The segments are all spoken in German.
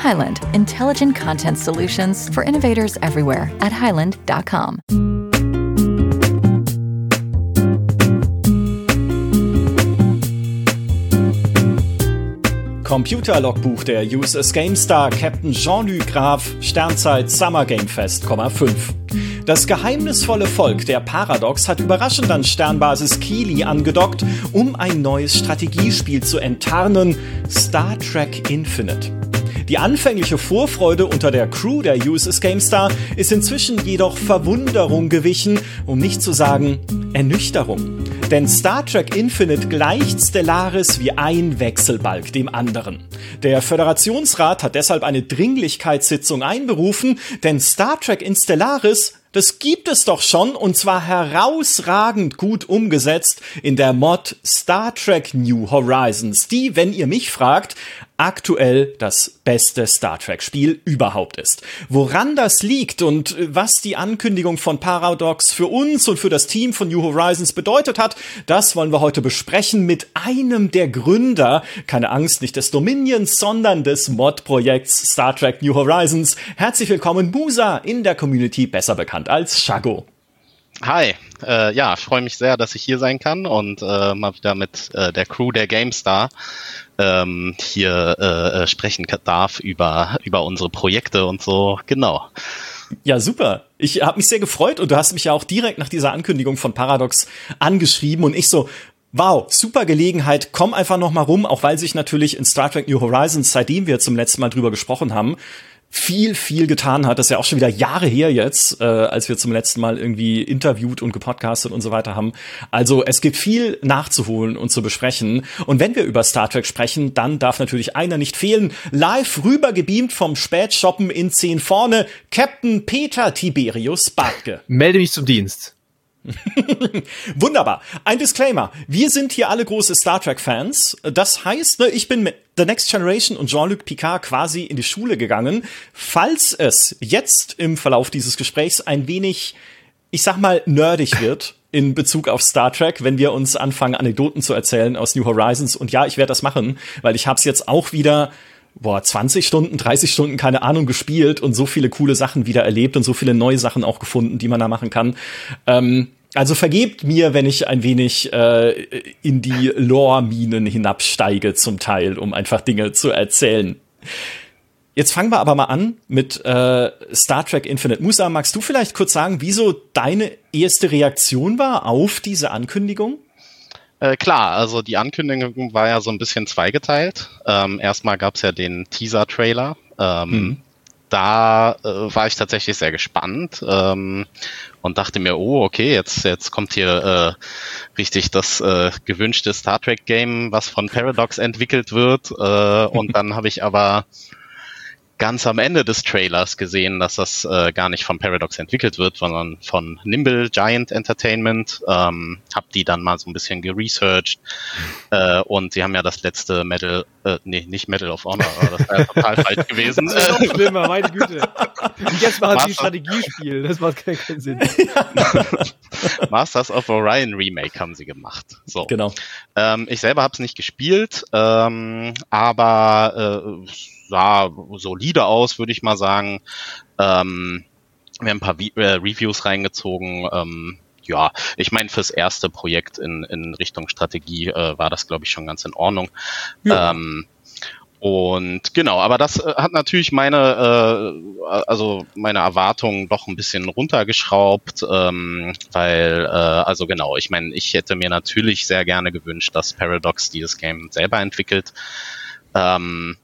Highland, intelligent content solutions for innovators everywhere at highland.com. Computerlogbuch der USS GameStar Captain Jean-Luc Graf Sternzeit Summer Game Fest, 5. Das geheimnisvolle Volk der Paradox hat überraschend an Sternbasis Keely angedockt, um ein neues Strategiespiel zu enttarnen, Star Trek Infinite. Die anfängliche Vorfreude unter der Crew der USS GameStar ist inzwischen jedoch Verwunderung gewichen, um nicht zu sagen Ernüchterung. Denn Star Trek Infinite gleicht Stellaris wie ein Wechselbalg dem anderen. Der Föderationsrat hat deshalb eine Dringlichkeitssitzung einberufen, denn Star Trek in Stellaris das gibt es doch schon und zwar herausragend gut umgesetzt in der Mod Star Trek New Horizons, die, wenn ihr mich fragt, aktuell das beste Star Trek Spiel überhaupt ist. Woran das liegt und was die Ankündigung von Paradox für uns und für das Team von New Horizons bedeutet hat, das wollen wir heute besprechen mit einem der Gründer, keine Angst, nicht des Dominions, sondern des Mod-Projekts Star Trek New Horizons. Herzlich willkommen, Musa, in der Community besser bekannt als Shago. Hi, äh, ja, freue mich sehr, dass ich hier sein kann und äh, mal wieder mit äh, der Crew der GameStar ähm, hier äh, äh, sprechen darf über, über unsere Projekte und so. Genau. Ja, super. Ich habe mich sehr gefreut und du hast mich ja auch direkt nach dieser Ankündigung von Paradox angeschrieben und ich so, Wow, super Gelegenheit, komm einfach noch mal rum, auch weil sich natürlich in Star Trek New Horizons, seitdem wir zum letzten Mal drüber gesprochen haben, viel, viel getan hat. Das ist ja auch schon wieder Jahre her jetzt, äh, als wir zum letzten Mal irgendwie interviewt und gepodcastet und so weiter haben. Also es gibt viel nachzuholen und zu besprechen. Und wenn wir über Star Trek sprechen, dann darf natürlich einer nicht fehlen. Live rübergebeamt vom Spätshoppen in 10 vorne, Captain Peter Tiberius Bartke. Melde mich zum Dienst. Wunderbar. Ein Disclaimer. Wir sind hier alle große Star Trek-Fans. Das heißt, ne, ich bin mit The Next Generation und Jean-Luc Picard quasi in die Schule gegangen. Falls es jetzt im Verlauf dieses Gesprächs ein wenig, ich sag mal, nerdig wird, in Bezug auf Star Trek, wenn wir uns anfangen, Anekdoten zu erzählen aus New Horizons. Und ja, ich werde das machen, weil ich habe es jetzt auch wieder boah, 20 Stunden, 30 Stunden, keine Ahnung, gespielt und so viele coole Sachen wieder erlebt und so viele neue Sachen auch gefunden, die man da machen kann. Ähm, also vergebt mir, wenn ich ein wenig äh, in die Lore-Minen hinabsteige zum Teil, um einfach Dinge zu erzählen. Jetzt fangen wir aber mal an mit äh, Star Trek Infinite. Musa, magst du vielleicht kurz sagen, wieso deine erste Reaktion war auf diese Ankündigung? Äh, klar, also die Ankündigung war ja so ein bisschen zweigeteilt. Ähm, erstmal gab es ja den Teaser-Trailer. Ähm, mhm. Da äh, war ich tatsächlich sehr gespannt ähm, und dachte mir, oh, okay, jetzt, jetzt kommt hier äh, richtig das äh, gewünschte Star Trek-Game, was von Paradox entwickelt wird. Äh, und dann habe ich aber ganz am Ende des Trailers gesehen, dass das äh, gar nicht von Paradox entwickelt wird, sondern von Nimble Giant Entertainment. Ähm, hab die dann mal so ein bisschen geresearched äh, und sie haben ja das letzte Medal, äh, nee, nicht Medal of Honor, aber das wäre total falsch gewesen. Das ist noch schlimmer, meine Güte. Und jetzt machen sie Strategiespiel, das macht keinen, keinen Sinn. Masters of Orion Remake haben sie gemacht. So. Genau. Ähm, ich selber habe es nicht gespielt, ähm, aber äh, sah solide aus, würde ich mal sagen. Ähm, wir haben ein paar Vi äh, Reviews reingezogen. Ähm, ja, ich meine, fürs erste Projekt in, in Richtung Strategie äh, war das, glaube ich, schon ganz in Ordnung. Ja. Ähm, und genau, aber das äh, hat natürlich meine, äh, also meine Erwartungen doch ein bisschen runtergeschraubt, ähm, weil, äh, also genau, ich meine, ich hätte mir natürlich sehr gerne gewünscht, dass Paradox dieses Game selber entwickelt. Ähm,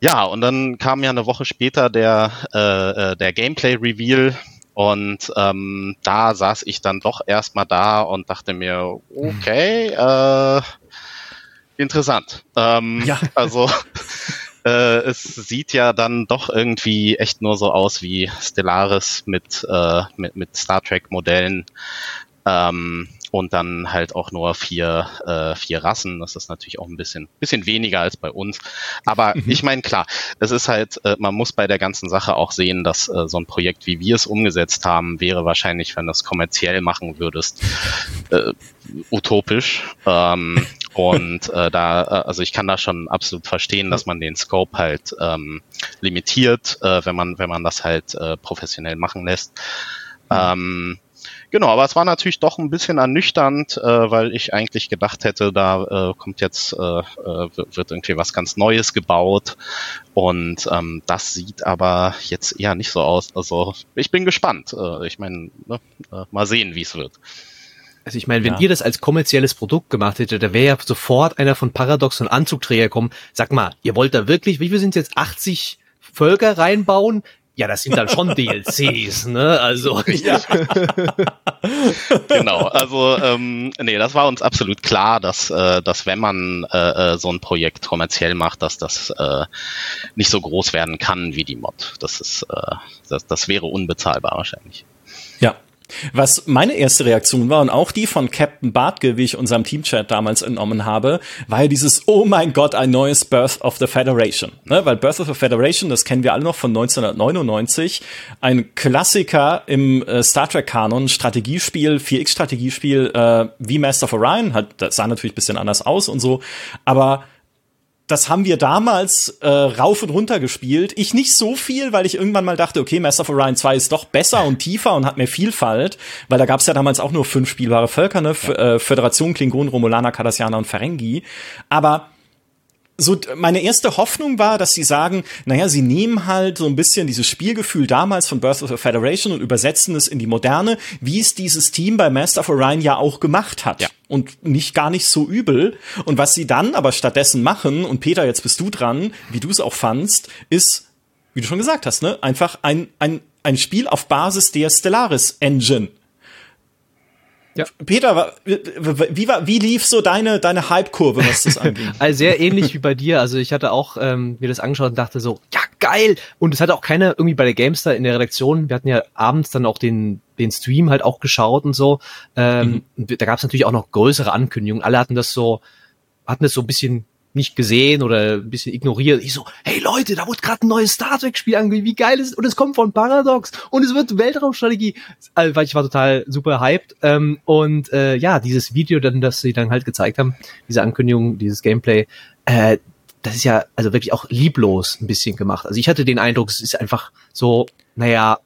ja, und dann kam ja eine Woche später der, äh, äh, der Gameplay-Reveal und ähm, da saß ich dann doch erstmal da und dachte mir, okay, äh, interessant. Ähm, ja. Also äh, es sieht ja dann doch irgendwie echt nur so aus wie Stellaris mit, äh, mit, mit Star Trek-Modellen. Ähm, und dann halt auch nur vier, äh, vier Rassen. Das ist natürlich auch ein bisschen, bisschen weniger als bei uns. Aber mhm. ich meine, klar, es ist halt, äh, man muss bei der ganzen Sache auch sehen, dass äh, so ein Projekt, wie wir es umgesetzt haben, wäre wahrscheinlich, wenn du es kommerziell machen würdest, äh, utopisch. Ähm, und äh, da, äh, also ich kann da schon absolut verstehen, dass man den Scope halt ähm, limitiert, äh, wenn man, wenn man das halt äh, professionell machen lässt. Mhm. Ähm, Genau, aber es war natürlich doch ein bisschen ernüchternd, äh, weil ich eigentlich gedacht hätte, da äh, kommt jetzt, äh, äh wird irgendwie was ganz Neues gebaut. Und ähm, das sieht aber jetzt eher nicht so aus. Also ich bin gespannt. Äh, ich meine, ne, äh, mal sehen, wie es wird. Also ich meine, wenn ja. ihr das als kommerzielles Produkt gemacht hättet, da wäre ja sofort einer von Paradox und Anzugträger kommen. Sag mal, ihr wollt da wirklich, wie viel sind jetzt 80 Völker reinbauen? Ja, das sind dann schon DLCs, ne? Also. Ja. genau, also ähm, nee, das war uns absolut klar, dass, äh, dass wenn man äh, äh, so ein Projekt kommerziell macht, dass das äh, nicht so groß werden kann wie die Mod. Das ist, äh, das, das wäre unbezahlbar wahrscheinlich. Was meine erste Reaktion war und auch die von Captain Bartke, wie ich unserem Teamchat damals entnommen habe, war ja dieses, oh mein Gott, ein neues Birth of the Federation. Ne? Weil Birth of the Federation, das kennen wir alle noch von 1999, ein Klassiker im äh, Star Trek-Kanon, Strategiespiel, 4X-Strategiespiel, äh, wie Master of Orion, hat, das sah natürlich ein bisschen anders aus und so, aber das haben wir damals äh, rauf und runter gespielt. Ich nicht so viel, weil ich irgendwann mal dachte, okay, Master of Orion 2 ist doch besser und tiefer und hat mehr Vielfalt, weil da gab es ja damals auch nur fünf spielbare Völker, ne? F äh, Föderation, Klingonen, Romulaner, Cardassianer und Ferengi. Aber so meine erste Hoffnung war, dass sie sagen, naja, sie nehmen halt so ein bisschen dieses Spielgefühl damals von Birth of the Federation und übersetzen es in die Moderne, wie es dieses Team bei Master of Orion ja auch gemacht hat. Ja. Und nicht gar nicht so übel. Und was sie dann aber stattdessen machen, und Peter, jetzt bist du dran, wie du es auch fandst, ist, wie du schon gesagt hast, ne, einfach ein, ein, ein Spiel auf Basis der Stellaris Engine. Ja. Peter, wie, war, wie lief so deine, deine Hype-Kurve, was das angeht? also sehr ähnlich wie bei dir. Also ich hatte auch ähm, mir das angeschaut und dachte so, ja, geil! Und es hatte auch keiner irgendwie bei der Gamestar in der Redaktion. Wir hatten ja abends dann auch den, den Stream halt auch geschaut und so. Ähm, mhm. Da gab es natürlich auch noch größere Ankündigungen. Alle hatten das so, hatten das so ein bisschen nicht gesehen oder ein bisschen ignoriert. Ich so, hey Leute, da wurde gerade ein neues Star Trek Spiel angekündigt, wie geil ist es? Und es kommt von Paradox und es wird Weltraumstrategie. Also, weil ich war total super hyped. Ähm, und äh, ja, dieses Video, dann, das sie dann halt gezeigt haben, diese Ankündigung, dieses Gameplay, äh, das ist ja also wirklich auch lieblos ein bisschen gemacht. Also ich hatte den Eindruck, es ist einfach so, naja,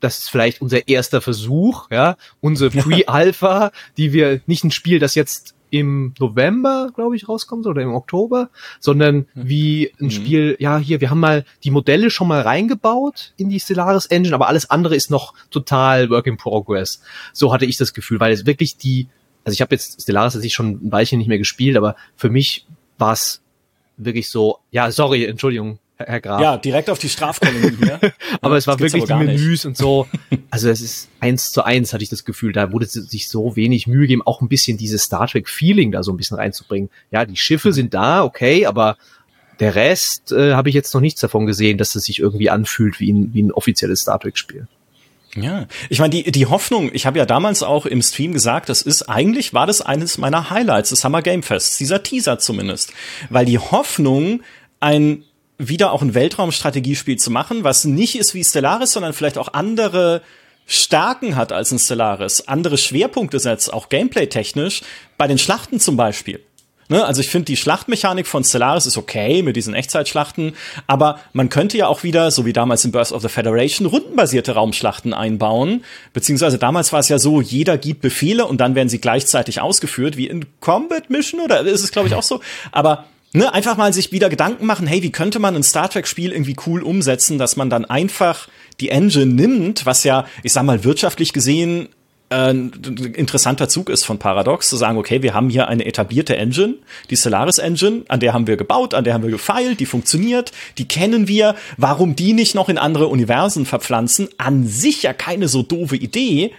das ist vielleicht unser erster Versuch, ja, unsere Pre-Alpha, die wir nicht ein Spiel, das jetzt im November, glaube ich, rauskommt oder im Oktober, sondern mhm. wie ein mhm. Spiel, ja, hier, wir haben mal die Modelle schon mal reingebaut in die Stellaris Engine, aber alles andere ist noch total Work in Progress. So hatte ich das Gefühl, weil es wirklich die, also ich habe jetzt Stellaris jetzt schon ein Weilchen nicht mehr gespielt, aber für mich war es wirklich so, ja, sorry, Entschuldigung, Herr Graf. Ja, direkt auf die Strafkolonie hier. aber ja, es war wirklich die Menüs und so. Also es ist eins zu eins, hatte ich das Gefühl. Da wurde sich so wenig Mühe gegeben, auch ein bisschen dieses Star Trek Feeling da so ein bisschen reinzubringen. Ja, die Schiffe sind da, okay, aber der Rest äh, habe ich jetzt noch nichts davon gesehen, dass es sich irgendwie anfühlt wie ein, wie ein offizielles Star Trek Spiel. Ja, ich meine, die, die Hoffnung, ich habe ja damals auch im Stream gesagt, das ist eigentlich, war das eines meiner Highlights des Summer Game Fests, dieser Teaser zumindest. Weil die Hoffnung, ein wieder auch ein Weltraumstrategiespiel zu machen, was nicht ist wie Stellaris, sondern vielleicht auch andere Stärken hat als ein Stellaris, andere Schwerpunkte setzt, auch gameplay-technisch, bei den Schlachten zum Beispiel. Ne, also ich finde, die Schlachtmechanik von Stellaris ist okay mit diesen Echtzeitschlachten, aber man könnte ja auch wieder, so wie damals in Birth of the Federation, rundenbasierte Raumschlachten einbauen. Beziehungsweise damals war es ja so, jeder gibt Befehle und dann werden sie gleichzeitig ausgeführt, wie in Combat Mission, oder ist es, glaube ich, auch so. Aber ne, einfach mal sich wieder Gedanken machen, hey, wie könnte man ein Star Trek-Spiel irgendwie cool umsetzen, dass man dann einfach die Engine nimmt, was ja, ich sag mal, wirtschaftlich gesehen äh, ein interessanter Zug ist von Paradox, zu sagen, okay, wir haben hier eine etablierte Engine, die Solaris Engine, an der haben wir gebaut, an der haben wir gefeilt, die funktioniert, die kennen wir. Warum die nicht noch in andere Universen verpflanzen? An sich ja keine so doofe Idee,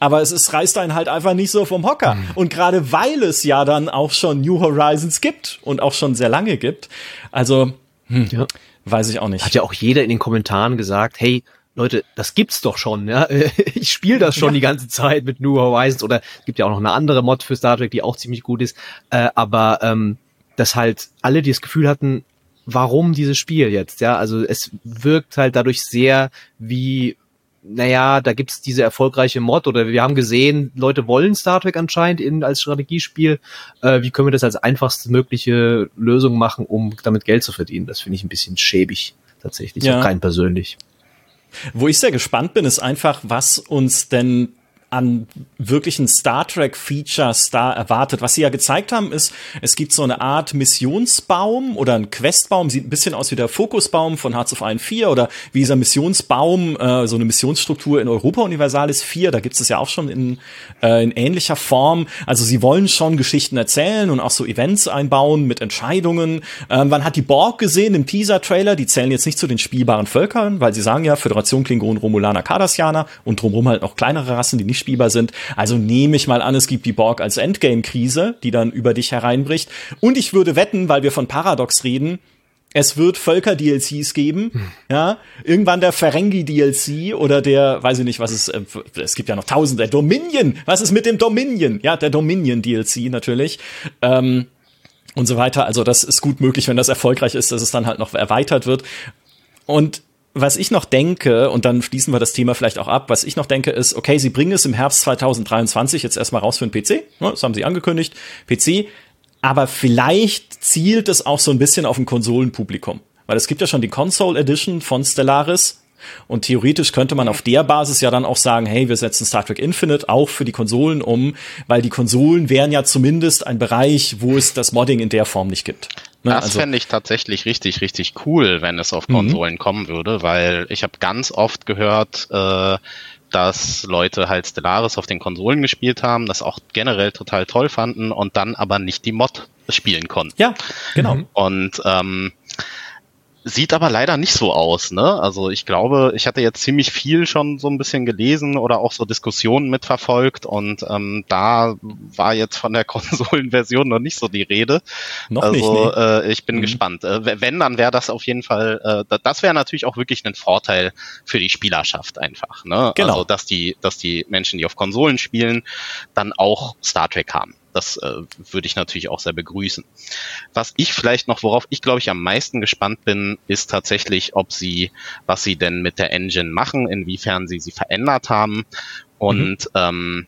aber es ist, reißt einen halt einfach nicht so vom Hocker. Mhm. Und gerade weil es ja dann auch schon New Horizons gibt und auch schon sehr lange gibt, also Hm. Ja. Weiß ich auch nicht. Hat ja auch jeder in den Kommentaren gesagt, hey, Leute, das gibt's doch schon, ja. Ich spiele das schon ja. die ganze Zeit mit New Horizons oder es gibt ja auch noch eine andere Mod für Star Trek, die auch ziemlich gut ist. Äh, aber ähm, dass halt alle die das Gefühl hatten, warum dieses Spiel jetzt, ja. Also es wirkt halt dadurch sehr wie naja, da gibt's diese erfolgreiche Mod oder wir haben gesehen, Leute wollen Star Trek anscheinend in, als Strategiespiel. Äh, wie können wir das als einfachste mögliche Lösung machen, um damit Geld zu verdienen? Das finde ich ein bisschen schäbig tatsächlich, ja. rein persönlich. Wo ich sehr gespannt bin, ist einfach, was uns denn an wirklichen Star Trek Features da erwartet. Was sie ja gezeigt haben, ist, es gibt so eine Art Missionsbaum oder ein Questbaum, sieht ein bisschen aus wie der Fokusbaum von Hearts of Iron 4 oder wie dieser Missionsbaum, äh, so eine Missionsstruktur in Europa Universalis 4, da gibt es ja auch schon in, äh, in ähnlicher Form. Also sie wollen schon Geschichten erzählen und auch so Events einbauen mit Entscheidungen. Ähm, man hat die Borg gesehen im Teaser-Trailer, die zählen jetzt nicht zu den spielbaren Völkern, weil sie sagen ja, Föderation Klingonen, Romulaner, Cardassianer und drumherum halt noch kleinere Rassen, die nicht spielbar sind. Also nehme ich mal an, es gibt die Borg als Endgame-Krise, die dann über dich hereinbricht. Und ich würde wetten, weil wir von Paradox reden, es wird Völker-DLCs geben, hm. ja, irgendwann der Ferengi-DLC oder der, weiß ich nicht, was es, äh, es gibt ja noch tausende, Dominion, was ist mit dem Dominion? Ja, der Dominion-DLC natürlich, ähm, und so weiter. Also das ist gut möglich, wenn das erfolgreich ist, dass es dann halt noch erweitert wird. Und was ich noch denke, und dann schließen wir das Thema vielleicht auch ab, was ich noch denke, ist, okay, sie bringen es im Herbst 2023 jetzt erstmal raus für den PC, ne, das haben sie angekündigt, PC, aber vielleicht zielt es auch so ein bisschen auf ein Konsolenpublikum. Weil es gibt ja schon die Console Edition von Stellaris, und theoretisch könnte man auf der Basis ja dann auch sagen, hey, wir setzen Star Trek Infinite auch für die Konsolen um, weil die Konsolen wären ja zumindest ein Bereich, wo es das Modding in der Form nicht gibt. Ne? Das also, fände ich tatsächlich richtig, richtig cool, wenn es auf mhm. Konsolen mhm. kommen würde, weil ich habe ganz oft gehört, äh, dass Leute halt Stellaris auf den Konsolen gespielt haben, das auch generell total toll fanden und dann aber nicht die Mod spielen konnten. Ja, genau. Und ähm, Sieht aber leider nicht so aus, ne? Also ich glaube, ich hatte jetzt ziemlich viel schon so ein bisschen gelesen oder auch so Diskussionen mitverfolgt und ähm, da war jetzt von der Konsolenversion noch nicht so die Rede. Noch also, nicht. Nee. Äh, ich bin mhm. gespannt. Äh, wenn, dann wäre das auf jeden Fall, äh, das wäre natürlich auch wirklich ein Vorteil für die Spielerschaft einfach, ne? Genau. Also dass die, dass die Menschen, die auf Konsolen spielen, dann auch Star Trek haben. Das äh, würde ich natürlich auch sehr begrüßen. Was ich vielleicht noch, worauf ich glaube ich am meisten gespannt bin, ist tatsächlich, ob sie, was sie denn mit der Engine machen, inwiefern sie sie verändert haben und mhm. ähm,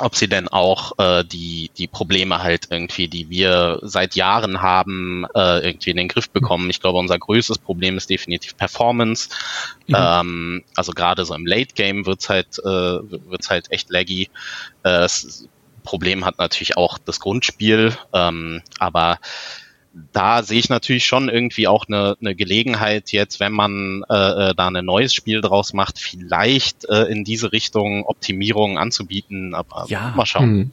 ob sie denn auch äh, die, die Probleme halt irgendwie, die wir seit Jahren haben, äh, irgendwie in den Griff bekommen. Ich glaube, unser größtes Problem ist definitiv Performance. Mhm. Ähm, also gerade so im Late Game wird's halt, äh, wird's halt echt laggy. Äh, es, Problem hat natürlich auch das Grundspiel, ähm, aber da sehe ich natürlich schon irgendwie auch eine, eine Gelegenheit jetzt, wenn man äh, äh da ein neues Spiel draus macht, vielleicht äh, in diese Richtung Optimierungen anzubieten. Aber ja. mal schauen. Hm.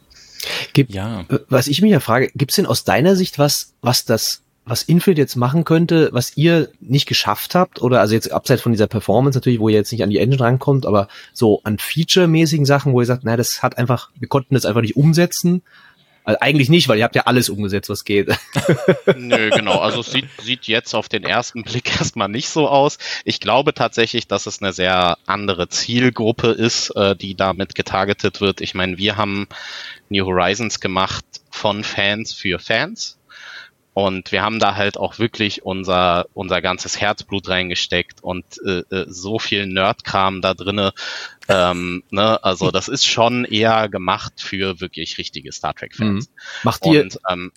Gibt, ja. Was ich mich ja frage, gibt es denn aus deiner Sicht was, was das was Infield jetzt machen könnte, was ihr nicht geschafft habt, oder also jetzt abseits von dieser Performance natürlich, wo ihr jetzt nicht an die Engine rankommt, aber so an Feature-mäßigen Sachen, wo ihr sagt, naja, das hat einfach, wir konnten das einfach nicht umsetzen. Also eigentlich nicht, weil ihr habt ja alles umgesetzt, was geht. Nö, genau. Also es sieht, sieht jetzt auf den ersten Blick erstmal nicht so aus. Ich glaube tatsächlich, dass es eine sehr andere Zielgruppe ist, äh, die damit getargetet wird. Ich meine, wir haben New Horizons gemacht von Fans für Fans. Und wir haben da halt auch wirklich unser, unser ganzes Herzblut reingesteckt und äh, äh, so viel Nerdkram da drinne. Ähm, ne? Also das ist schon eher gemacht für wirklich richtige Star Trek-Fans. Mhm. Macht ihr, und, ähm,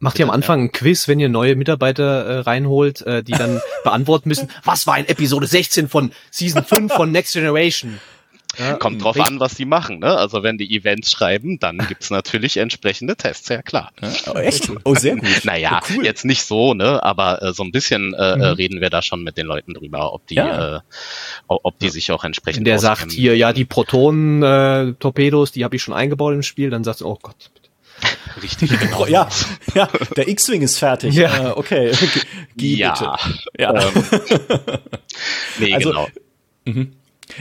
Macht ihr am Anfang ein Quiz, wenn ihr neue Mitarbeiter äh, reinholt, äh, die dann beantworten müssen, was war in Episode 16 von Season 5 von Next Generation? Ja, Kommt drauf an, was die machen. Ne? Also wenn die Events schreiben, dann gibt's natürlich entsprechende Tests, ja klar. Ja, oh, echt? Oh, sehr gut. naja, oh, cool. jetzt nicht so, ne? aber äh, so ein bisschen äh, äh, mhm. reden wir da schon mit den Leuten drüber, ob die, ja. äh, ob die sich auch entsprechend. Wenn der sagt hier, ja, die Protonen-Torpedos, äh, die habe ich schon eingebaut im Spiel, dann sagst du, oh Gott, Richtig, genau. Ja, ja, der X-Wing ist fertig. Ja. Äh, okay. G ja. Bitte. Ja. Ähm, nee, also, genau. Mhm.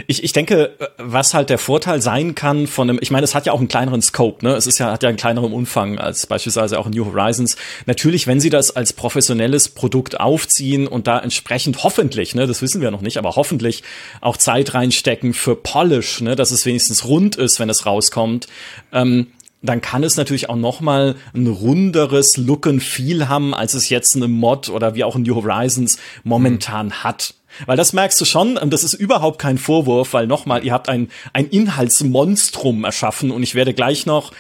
Ich, ich denke, was halt der Vorteil sein kann von einem, ich meine, es hat ja auch einen kleineren Scope, ne? Es ist ja, hat ja einen kleineren Umfang als beispielsweise auch New Horizons. Natürlich, wenn sie das als professionelles Produkt aufziehen und da entsprechend hoffentlich, ne, das wissen wir noch nicht, aber hoffentlich auch Zeit reinstecken für Polish, ne, dass es wenigstens rund ist, wenn es rauskommt, ähm, dann kann es natürlich auch noch mal ein runderes Look and Feel haben, als es jetzt eine Mod oder wie auch in New Horizons momentan mhm. hat. Weil das merkst du schon, und das ist überhaupt kein Vorwurf, weil nochmal, ihr habt ein, ein Inhaltsmonstrum erschaffen und ich werde gleich noch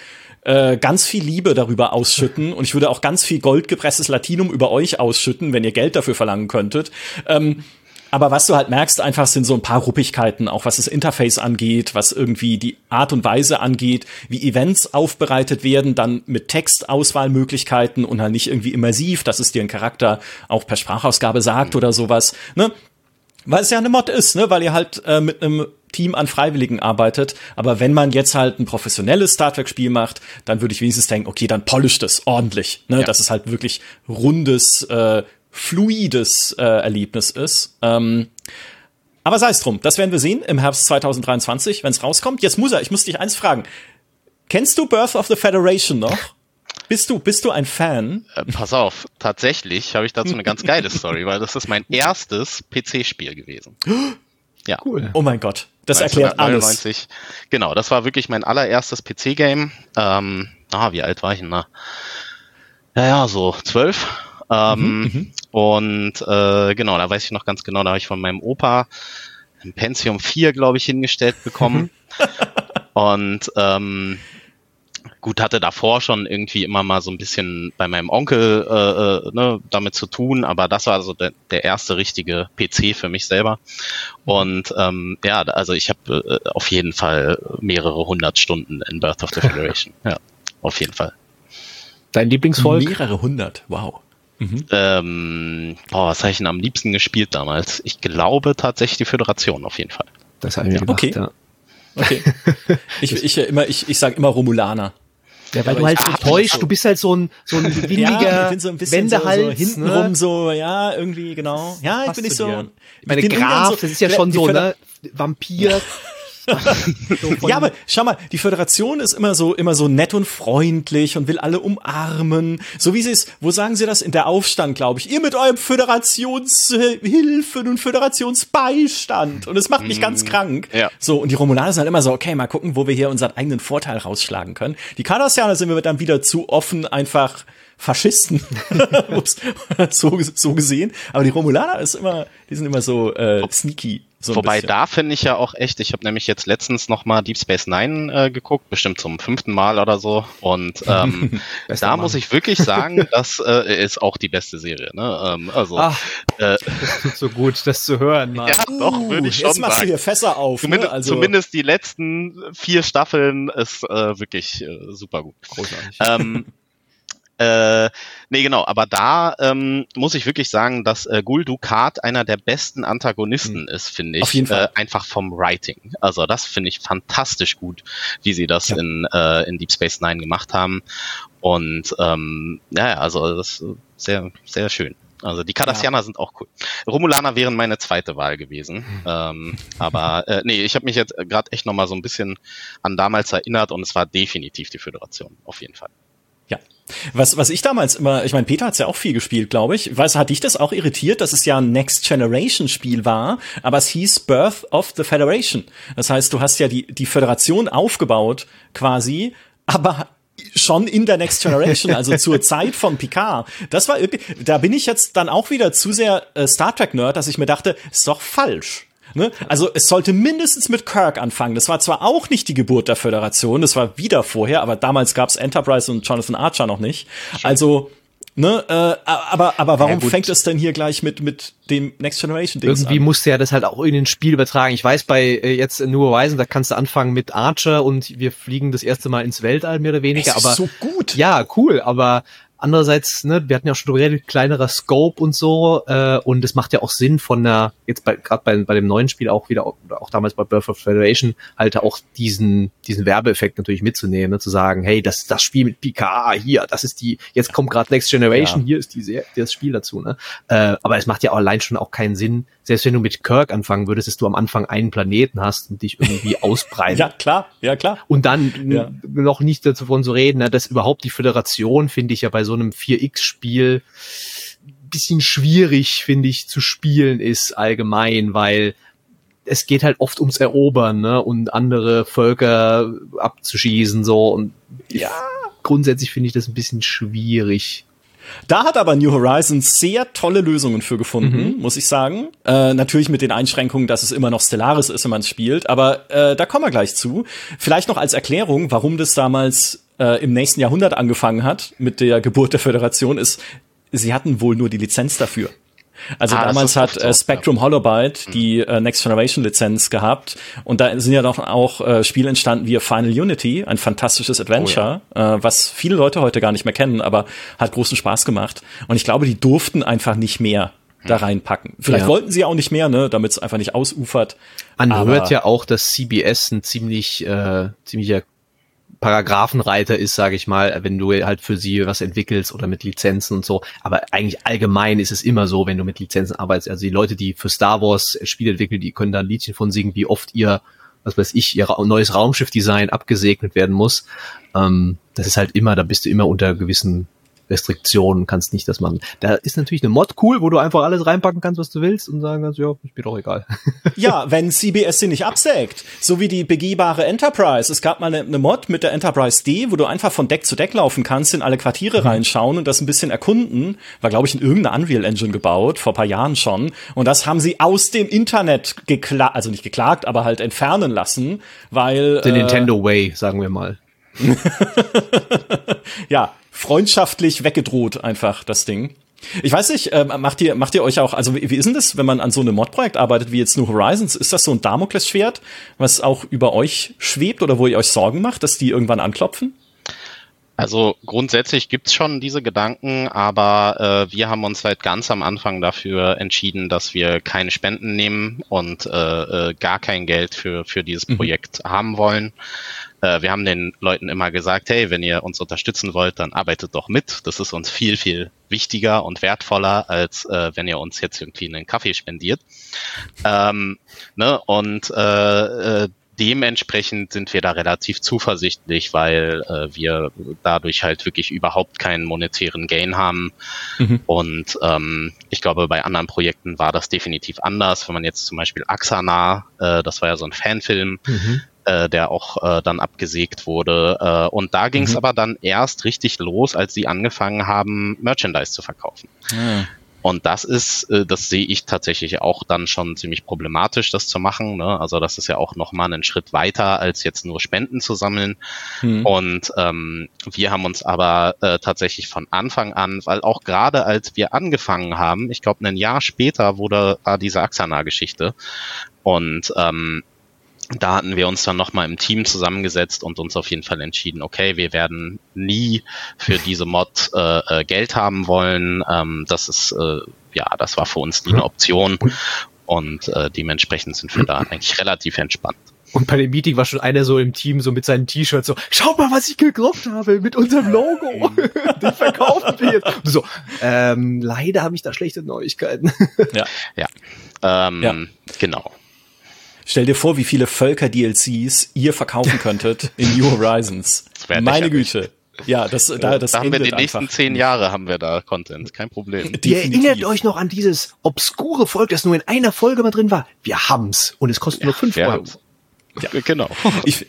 äh, ganz viel Liebe darüber ausschütten und ich würde auch ganz viel goldgepresstes Latinum über euch ausschütten, wenn ihr Geld dafür verlangen könntet. Ähm, aber was du halt merkst, einfach sind so ein paar Ruppigkeiten, auch was das Interface angeht, was irgendwie die Art und Weise angeht, wie Events aufbereitet werden, dann mit Textauswahlmöglichkeiten und halt nicht irgendwie immersiv, dass es dir ein Charakter auch per Sprachausgabe sagt mhm. oder sowas. Ne? Weil es ja eine Mod ist, ne? Weil ihr halt äh, mit einem Team an Freiwilligen arbeitet. Aber wenn man jetzt halt ein professionelles Star Trek-Spiel macht, dann würde ich wenigstens denken, okay, dann polisht es ordentlich, ne? Ja. Dass es halt wirklich rundes, äh, fluides äh, Erlebnis ist. Ähm, aber sei es drum, das werden wir sehen im Herbst 2023, wenn es rauskommt. Jetzt muss er, ich muss dich eins fragen. Kennst du Birth of the Federation noch? Bist du, bist du ein Fan? Äh, pass auf, tatsächlich habe ich dazu eine ganz geile Story, weil das ist mein erstes PC-Spiel gewesen. Ja. Cool. Oh mein Gott. Das erklärt alles. Genau, das war wirklich mein allererstes PC-Game. Ähm, ah, wie alt war ich denn da? Ja, ja, so zwölf. Ähm, mhm, mhm, und äh, genau, da weiß ich noch ganz genau, da habe ich von meinem Opa ein Pentium 4, glaube ich, hingestellt bekommen. und ähm, gut, hatte davor schon irgendwie immer mal so ein bisschen bei meinem Onkel äh, äh, ne, damit zu tun, aber das war so der, der erste richtige PC für mich selber. Und ähm, ja, also ich habe äh, auf jeden Fall mehrere hundert Stunden in Birth of the Federation. ja, auf jeden Fall. Dein Lieblingsvolk? Mehrere hundert, wow. Mhm. Ähm, boah, was habe ich denn am liebsten gespielt damals? Ich glaube tatsächlich die Föderation auf jeden Fall. Das habe ich mir gedacht, okay. ja. Okay. ich, ich, immer, ich, ich sage immer Romulaner. Ja, weil du halt so täuscht, so. du bist halt so ein, so ein windiger ja, so ein Wendehals. So, so hintenrum ne? so, ja, irgendwie, genau. Ja, ich bin nicht so. Ich Meine Graf, so, das ist ja schon so, ne? Vampir, ja, aber schau mal, die Föderation ist immer so, immer so nett und freundlich und will alle umarmen. So wie sie es, wo sagen sie das? In der Aufstand, glaube ich. Ihr mit eurem Föderationshilfen und Föderationsbeistand. Und es macht mich ganz krank. Ja. So, und die Romulaner sind halt immer so, okay, mal gucken, wo wir hier unseren eigenen Vorteil rausschlagen können. Die Cardassianer sind wir dann wieder zu offen, einfach Faschisten, so, so gesehen. Aber die Romulaner ist immer, die sind immer so äh, sneaky. So Wobei da finde ich ja auch echt, ich habe nämlich jetzt letztens noch mal Deep Space Nine äh, geguckt, bestimmt zum fünften Mal oder so. Und ähm, da Mann. muss ich wirklich sagen, das äh, ist auch die beste Serie. Ne? Ähm, also Ach, äh, das tut so gut, das zu hören. Mann. Ja, uh, doch würde ich schon jetzt machst sagen. du hier Fässer auf. Zumindest, ne? also, zumindest die letzten vier Staffeln ist äh, wirklich äh, super gut. Großartig. Ähm, äh, nee, genau, aber da ähm, muss ich wirklich sagen, dass äh, Gul Dukat einer der besten Antagonisten mhm. ist, finde ich. Auf jeden Fall. Äh, einfach vom Writing. Also das finde ich fantastisch gut, wie sie das ja. in, äh, in Deep Space Nine gemacht haben. Und ähm, ja, also das ist sehr, sehr schön. Also die Cardassianer ja. sind auch cool. Romulaner wären meine zweite Wahl gewesen. Mhm. Ähm, aber äh, nee, ich habe mich jetzt gerade echt nochmal so ein bisschen an damals erinnert und es war definitiv die Föderation, auf jeden Fall. Was, was ich damals immer, ich meine, Peter hat's ja auch viel gespielt, glaube ich. Weißt, hat dich das auch irritiert, dass es ja ein Next Generation Spiel war, aber es hieß Birth of the Federation. Das heißt, du hast ja die, die Föderation aufgebaut, quasi, aber schon in der Next Generation, also zur Zeit von Picard. Das war irgendwie, da bin ich jetzt dann auch wieder zu sehr äh, Star Trek Nerd, dass ich mir dachte, ist doch falsch. Ne? Also es sollte mindestens mit Kirk anfangen. Das war zwar auch nicht die Geburt der Föderation, das war wieder vorher, aber damals gab's Enterprise und Jonathan Archer noch nicht. Also Ne, äh, aber aber warum ja, fängt es denn hier gleich mit mit dem Next Generation Ding Irgendwie an? musste ja das halt auch in den Spiel übertragen. Ich weiß bei äh, jetzt New Horizons, da kannst du anfangen mit Archer und wir fliegen das erste Mal ins Weltall mehr oder weniger. Das ist aber so gut. Ja, cool. Aber Andererseits, ne, wir hatten ja schon geredet, kleinerer Scope und so, äh, und es macht ja auch Sinn von der, jetzt bei, gerade bei, bei dem neuen Spiel auch wieder, oder auch damals bei Birth of Federation, halt auch diesen, diesen Werbeeffekt natürlich mitzunehmen, ne, zu sagen, hey, das, das Spiel mit PKA hier, das ist die, jetzt kommt gerade Next Generation, ja. hier ist die, das Spiel dazu, ne. Äh, aber es macht ja auch allein schon auch keinen Sinn, selbst wenn du mit Kirk anfangen würdest, dass du am Anfang einen Planeten hast und dich irgendwie ausbreiten. ja, klar, ja, klar. Und dann ja. noch nicht davon zu reden, ne, dass überhaupt die Föderation, finde ich ja bei so einem 4X-Spiel bisschen schwierig, finde ich, zu spielen ist allgemein, weil es geht halt oft ums Erobern, ne, und andere Völker abzuschießen, so, und ja, grundsätzlich finde ich das ein bisschen schwierig. Da hat aber New Horizons sehr tolle Lösungen für gefunden, mhm. muss ich sagen. Äh, natürlich mit den Einschränkungen, dass es immer noch Stellaris ist, wenn man es spielt, aber äh, da kommen wir gleich zu. Vielleicht noch als Erklärung, warum das damals äh, im nächsten Jahrhundert angefangen hat mit der Geburt der Föderation, ist, sie hatten wohl nur die Lizenz dafür. Also ah, damals hat äh, Spectrum Holobyte mhm. die äh, Next Generation Lizenz gehabt und da sind ja doch auch äh, Spiele entstanden wie Final Unity, ein fantastisches Adventure, oh ja. äh, was viele Leute heute gar nicht mehr kennen, aber hat großen Spaß gemacht. Und ich glaube, die durften einfach nicht mehr da mhm. reinpacken. Vielleicht ja. wollten sie auch nicht mehr, ne, damit es einfach nicht ausufert. Man hört ja auch, dass CBS ein ziemlich äh, ziemlicher Paragraphenreiter ist, sage ich mal, wenn du halt für sie was entwickelst oder mit Lizenzen und so. Aber eigentlich allgemein ist es immer so, wenn du mit Lizenzen arbeitest. Also die Leute, die für Star Wars Spiele entwickeln, die können da ein Liedchen von singen, wie oft ihr, was weiß ich, ihr neues Raumschiffdesign abgesegnet werden muss. Ähm, das ist halt immer, da bist du immer unter gewissen Restriktionen, kannst nicht das machen. Da ist natürlich eine Mod cool, wo du einfach alles reinpacken kannst, was du willst und sagen kannst, ja, ist mir doch egal. ja, wenn CBS sie nicht absägt. So wie die begehbare Enterprise. Es gab mal eine, eine, Mod mit der Enterprise D, wo du einfach von Deck zu Deck laufen kannst, in alle Quartiere mhm. reinschauen und das ein bisschen erkunden. War, glaube ich, in irgendeiner Unreal Engine gebaut, vor paar Jahren schon. Und das haben sie aus dem Internet geklagt, also nicht geklagt, aber halt entfernen lassen, weil. Der äh, Nintendo Way, sagen wir mal. ja, freundschaftlich weggedroht einfach das Ding. Ich weiß nicht, äh, macht ihr macht ihr euch auch, also wie, wie ist denn das, wenn man an so einem Mod-Projekt arbeitet wie jetzt New Horizons? Ist das so ein Damoklesschwert, was auch über euch schwebt oder wo ihr euch Sorgen macht, dass die irgendwann anklopfen? Also grundsätzlich gibt's schon diese Gedanken, aber äh, wir haben uns seit ganz am Anfang dafür entschieden, dass wir keine Spenden nehmen und äh, äh, gar kein Geld für, für dieses mhm. Projekt mhm. haben wollen. Äh, wir haben den Leuten immer gesagt, hey, wenn ihr uns unterstützen wollt, dann arbeitet doch mit. Das ist uns viel, viel wichtiger und wertvoller, als äh, wenn ihr uns jetzt irgendwie einen Kaffee spendiert. Ähm, ne? Und äh, äh, dementsprechend sind wir da relativ zuversichtlich, weil äh, wir dadurch halt wirklich überhaupt keinen monetären Gain haben. Mhm. Und ähm, ich glaube, bei anderen Projekten war das definitiv anders. Wenn man jetzt zum Beispiel Axana, äh, das war ja so ein Fanfilm, mhm. Äh, der auch äh, dann abgesägt wurde. Äh, und da ging es mhm. aber dann erst richtig los, als sie angefangen haben, Merchandise zu verkaufen. Mhm. Und das ist, äh, das sehe ich tatsächlich auch dann schon ziemlich problematisch, das zu machen. Ne? Also das ist ja auch nochmal einen Schritt weiter, als jetzt nur Spenden zu sammeln. Mhm. Und ähm, wir haben uns aber äh, tatsächlich von Anfang an, weil auch gerade als wir angefangen haben, ich glaube ein Jahr später wurde war diese Axana-Geschichte. Und ähm, da hatten wir uns dann nochmal im Team zusammengesetzt und uns auf jeden Fall entschieden, okay, wir werden nie für diese Mod äh, äh, Geld haben wollen. Ähm, das ist, äh, ja, das war für uns nie eine Option und äh, dementsprechend sind wir da eigentlich relativ entspannt. Und bei dem Meeting war schon einer so im Team, so mit seinem T-Shirt, so, schaut mal, was ich gekauft habe, mit unserem Logo. Den verkaufen wir jetzt. Und so, ähm, leider habe ich da schlechte Neuigkeiten. ja, ja. Ähm, ja. Genau. Stell dir vor, wie viele Völker-DLCs ihr verkaufen könntet in New Horizons. Meine Güte. Ja, das, da, das da haben wir die nächsten einfach. zehn Jahre haben wir da Content, kein Problem. Ihr erinnert euch noch an dieses obskure Volk, das nur in einer Folge mal drin war. Wir haben's und es kostet ja, nur fünf Euro. Ja, genau. Ich,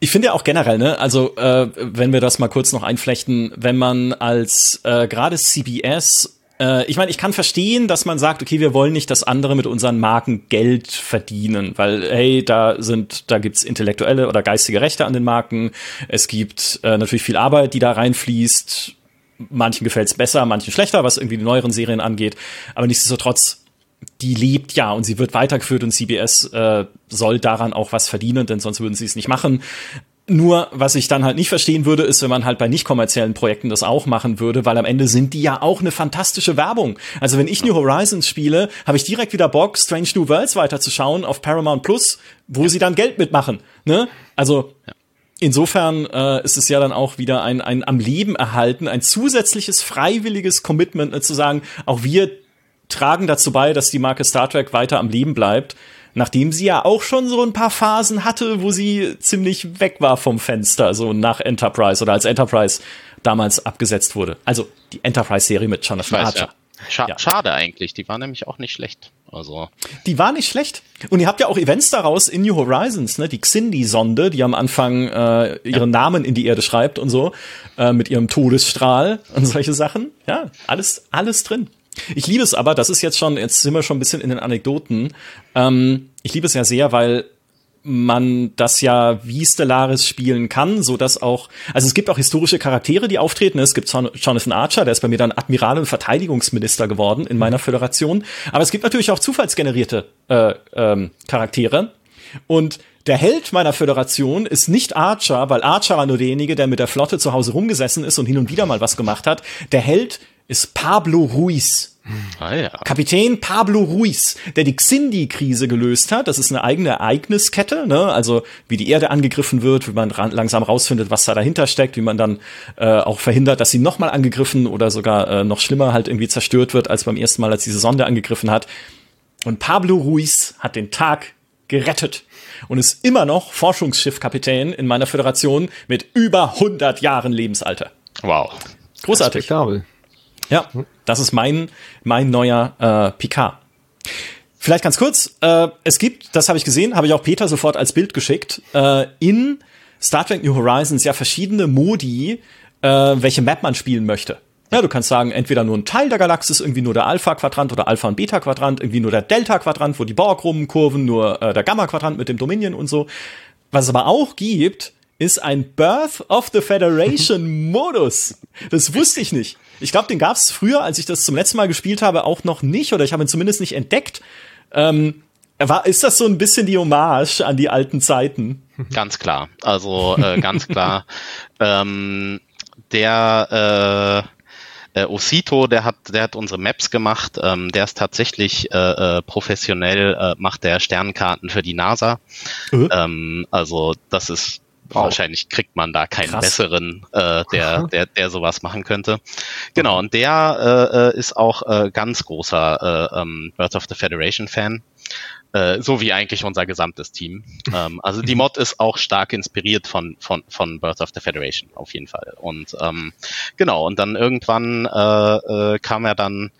ich finde ja auch generell, ne, also äh, wenn wir das mal kurz noch einflechten, wenn man als äh, gerade CBS ich meine, ich kann verstehen, dass man sagt, okay, wir wollen nicht, dass andere mit unseren Marken Geld verdienen, weil hey, da sind, da gibt's intellektuelle oder geistige Rechte an den Marken. Es gibt äh, natürlich viel Arbeit, die da reinfließt. Manchen gefällt's besser, manchen schlechter, was irgendwie die neueren Serien angeht. Aber nichtsdestotrotz, die lebt ja und sie wird weitergeführt und CBS äh, soll daran auch was verdienen, denn sonst würden sie es nicht machen. Nur, was ich dann halt nicht verstehen würde, ist, wenn man halt bei nicht kommerziellen Projekten das auch machen würde, weil am Ende sind die ja auch eine fantastische Werbung. Also wenn ich New Horizons spiele, habe ich direkt wieder Bock, Strange New Worlds weiterzuschauen auf Paramount Plus, wo ja. sie dann Geld mitmachen. Ne? Also ja. insofern äh, ist es ja dann auch wieder ein, ein am Leben erhalten, ein zusätzliches freiwilliges Commitment, ne, zu sagen, auch wir tragen dazu bei, dass die Marke Star Trek weiter am Leben bleibt, nachdem sie ja auch schon so ein paar Phasen hatte, wo sie ziemlich weg war vom Fenster, so nach Enterprise oder als Enterprise damals abgesetzt wurde. Also die Enterprise-Serie mit Jonathan weiß, Archer. ja. Scha Ja. Schade eigentlich, die war nämlich auch nicht schlecht. Also, Die war nicht schlecht. Und ihr habt ja auch Events daraus in New Horizons, ne? Die Xindi-Sonde, die am Anfang äh, ihren Namen in die Erde schreibt und so, äh, mit ihrem Todesstrahl und solche Sachen. Ja, alles, alles drin. Ich liebe es aber, das ist jetzt schon, jetzt sind wir schon ein bisschen in den Anekdoten. Ähm, ich liebe es ja sehr, weil man das ja wie Stellaris spielen kann, so dass auch, also es gibt auch historische Charaktere, die auftreten. Es gibt Jon- Jonathan Archer, der ist bei mir dann Admiral und Verteidigungsminister geworden in meiner Föderation. Aber es gibt natürlich auch zufallsgenerierte äh, ähm, Charaktere. Und der Held meiner Föderation ist nicht Archer, weil Archer war nur derjenige, der mit der Flotte zu Hause rumgesessen ist und hin und wieder mal was gemacht hat. Der Held ist Pablo Ruiz. ah ja. Kapitän Pablo Ruiz, der die Xindi-Krise gelöst hat. Das ist eine eigene Ereigniskette, ne? also wie die Erde angegriffen wird, wie man ran, langsam rausfindet, was da dahinter steckt, wie man dann äh, auch verhindert, dass sie nochmal angegriffen oder sogar äh, noch schlimmer halt irgendwie zerstört wird, als beim ersten Mal, als diese Sonde angegriffen hat. Und Pablo Ruiz hat den Tag gerettet und ist immer noch Forschungsschiffkapitän in meiner Föderation mit über 100 Jahren Lebensalter. Wow. Großartig. Respektabel. Ja, das ist mein, mein neuer äh, Picard. Vielleicht ganz kurz, äh, es gibt, das habe ich gesehen, habe ich auch Peter sofort als Bild geschickt, äh, in Star Trek New Horizons ja verschiedene Modi, äh, welche Map man spielen möchte. Ja, du kannst sagen, entweder nur ein Teil der Galaxis, irgendwie nur der Alpha-Quadrant oder Alpha- und Beta-Quadrant, irgendwie nur der Delta-Quadrant, wo die Borg rumkurven, nur äh, der Gamma-Quadrant mit dem Dominion und so. Was es aber auch gibt, ist ein Birth of the Federation Modus. Das wusste ich nicht. Ich glaube, den gab es früher, als ich das zum letzten Mal gespielt habe, auch noch nicht oder ich habe ihn zumindest nicht entdeckt. Ähm, war, ist das so ein bisschen die Hommage an die alten Zeiten? Ganz klar. Also äh, ganz klar. Ähm, der äh, äh, Osito, der hat, der hat unsere Maps gemacht. Ähm, der ist tatsächlich äh, äh, professionell, äh, macht der Sternkarten für die NASA. Äh? Ähm, also das ist Wow. wahrscheinlich kriegt man da keinen Krass. besseren, äh, der, der, der sowas machen könnte. Genau. Und der äh, äh, ist auch äh, ganz großer äh, ähm, Birth of the Federation Fan. Äh, so wie eigentlich unser gesamtes Team. Ähm, also die Mod ist auch stark inspiriert von, von, von Birth of the Federation, auf jeden Fall. Und ähm, genau, und dann irgendwann äh, äh, kam er dann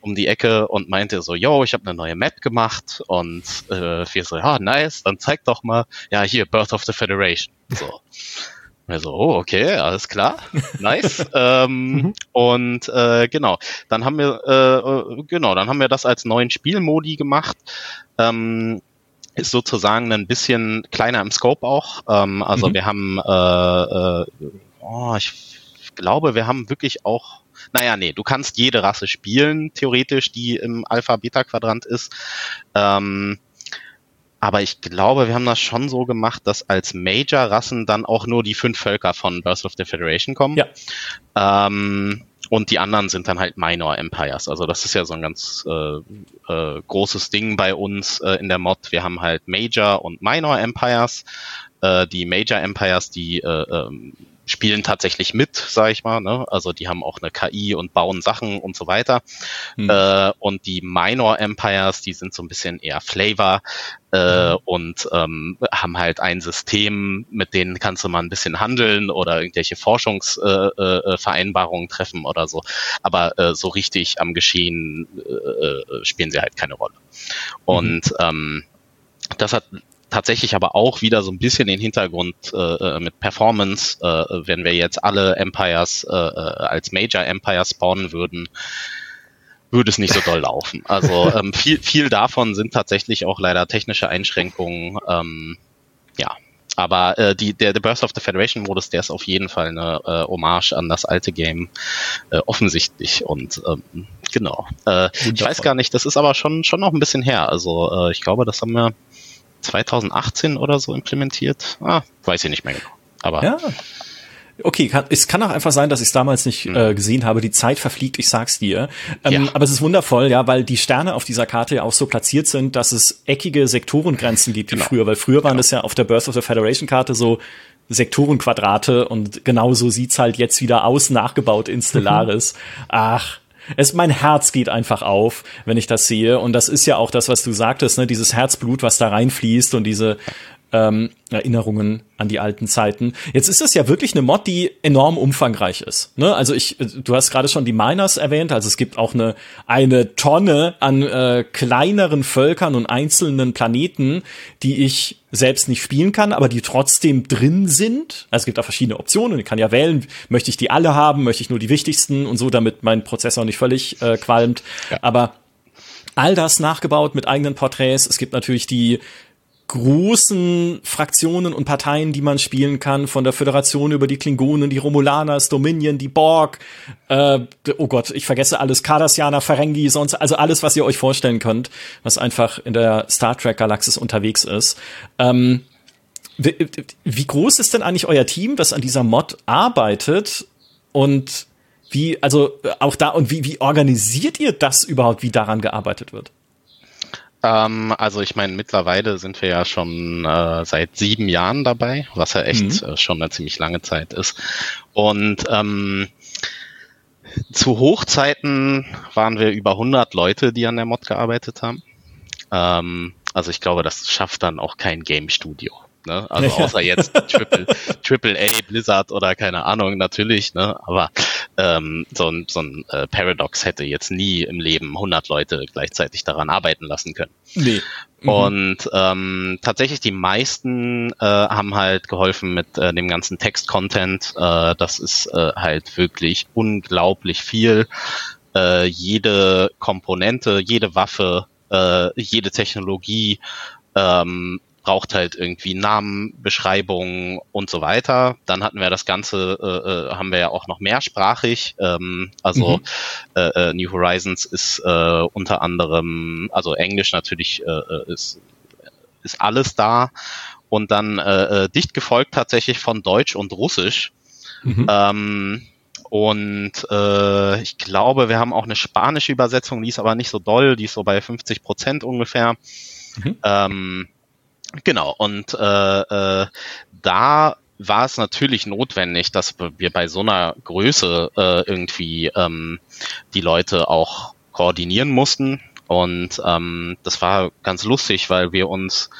um die Ecke und meinte so, yo, ich habe eine neue Map gemacht und äh, wir so, ja, nice, dann zeig doch mal, ja, hier, Birth of the Federation. So. Und wir so, oh, okay, alles klar, nice. ähm, und äh, genau, dann haben wir, äh, genau, dann haben wir das als neuen Spielmodi gemacht. Ähm, ist sozusagen ein bisschen kleiner im Scope auch. Ähm, also Mhm. wir haben, äh, äh, oh, ich glaube, wir haben wirklich auch, naja, nee, du kannst jede Rasse spielen, theoretisch, die im Alpha-Beta-Quadrant ist. Ähm, aber ich glaube, wir haben das schon so gemacht, dass als Major-Rassen dann auch nur die fünf Völker von Birth of the Federation kommen. Ja. Ähm, und die anderen sind dann halt Minor Empires. Also das ist ja so ein ganz äh, äh, großes Ding bei uns äh, in der Mod. Wir haben halt Major und Minor Empires. Äh, die Major Empires, die äh, ähm, spielen tatsächlich mit, sag ich mal. Ne? Also die haben auch eine KI und bauen Sachen und so weiter. Hm. Äh, und die Minor Empires, die sind so ein bisschen eher Flavor äh, Mhm. und ähm, haben halt ein System, mit denen kannst du mal ein bisschen handeln oder irgendwelche Forschungsvereinbarungen äh, äh, Vereinbarungen treffen oder so. Aber äh, so richtig am Geschehen äh, äh, spielen sie halt keine Rolle. Und ähm, das hat tatsächlich aber auch wieder so ein bisschen den Hintergrund äh, äh, mit Performance, äh, wenn wir jetzt alle Empires äh, äh, als Major Empires spawnen würden, würde es nicht so doll laufen. Also ähm, viel, viel davon sind tatsächlich auch leider technische Einschränkungen. Ähm, ja, aber äh, die, der, der Burst of the Federation Modus, der ist auf jeden Fall eine äh, Hommage an das alte Game, äh, offensichtlich. Und ähm, genau. Äh, ich weiß gar nicht, das ist aber schon, schon noch ein bisschen her. Also äh, ich glaube, das haben wir 2018 oder so implementiert. Ah, weiß ich nicht mehr genau. Aber Ja. Okay, kann, es kann auch einfach sein, dass ich es damals nicht Mhm. äh, gesehen habe. Die Zeit verfliegt, ich sag's dir. Ähm, Ja. Aber es ist wundervoll, ja, weil die Sterne auf dieser Karte ja auch so platziert sind, dass es eckige Sektorengrenzen gibt wie Genau. früher. Weil früher waren das ja auf der Birth of the Federation Karte so Sektorenquadrate und genau so sieht's halt jetzt wieder aus, nachgebaut in Stellaris. Ach. Es, mein Herz geht einfach auf, wenn ich das sehe. Und das ist ja auch das, was du sagtest, ne? dieses Herzblut, was da reinfließt und diese ähm, Erinnerungen an die alten Zeiten. Jetzt ist es ja wirklich eine Mod, die enorm umfangreich ist. Ne? Also ich, du hast gerade schon die Miners erwähnt, also es gibt auch eine eine Tonne an äh, kleineren Völkern und einzelnen Planeten, die ich selbst nicht spielen kann, aber die trotzdem drin sind. Also es gibt da verschiedene Optionen. Ich kann ja wählen, möchte ich die alle haben, möchte ich nur die wichtigsten und so, damit mein Prozessor nicht völlig äh, qualmt. Ja. Aber all das nachgebaut mit eigenen Porträts. Es gibt natürlich die großen Fraktionen und Parteien, die man spielen kann, von der Föderation über die Klingonen, die Romulaners, Dominion, die Borg, äh, oh Gott, ich vergesse alles, Cardassianer, Ferengi, sonst, also alles, was ihr euch vorstellen könnt, was einfach in der Star Trek Galaxis unterwegs ist. Ähm, wie, groß ist denn eigentlich euer Team, das an dieser Mod arbeitet und wie, also auch da, und wie, wie organisiert ihr das überhaupt, wie daran gearbeitet wird? Ähm, also ich meine, mittlerweile sind wir ja schon äh, seit sieben Jahren dabei, was ja echt mhm. äh, schon eine ziemlich lange Zeit ist. Und ähm, zu Hochzeiten waren wir über 100 Leute, die an der Mod gearbeitet haben. Ähm, also ich glaube, das schafft dann auch kein Game Studio. Ne? Also außer jetzt Triple, Triple A, Blizzard oder keine Ahnung, natürlich, ne? Aber ähm, so ein, so ein äh, Paradox hätte jetzt nie im Leben 100 Leute gleichzeitig daran arbeiten lassen können. Nee. Mhm. Und ähm, tatsächlich die meisten äh, haben halt geholfen mit äh, dem ganzen Text-Content. Äh, das ist äh, halt wirklich unglaublich viel. Äh, jede Komponente, jede Waffe, äh, jede Technologie ähm, braucht halt irgendwie Namen, Beschreibungen und so weiter. Dann hatten wir das Ganze, äh, äh, haben wir ja auch noch mehrsprachig. Ähm, also mhm. äh, äh New Horizons ist äh, unter anderem, also Englisch natürlich ist, ist alles da. Und dann dicht gefolgt tatsächlich von Deutsch und Russisch. Mhm. Ähm, und äh, ich glaube, wir haben auch eine spanische Übersetzung, die ist aber nicht so doll, die ist so bei 50 Prozent ungefähr. Mhm. Ähm, Genau, und äh, äh, da war es natürlich notwendig, dass wir bei so einer Größe äh, irgendwie ähm, die Leute auch koordinieren mussten. Und ähm, das war ganz lustig, weil wir uns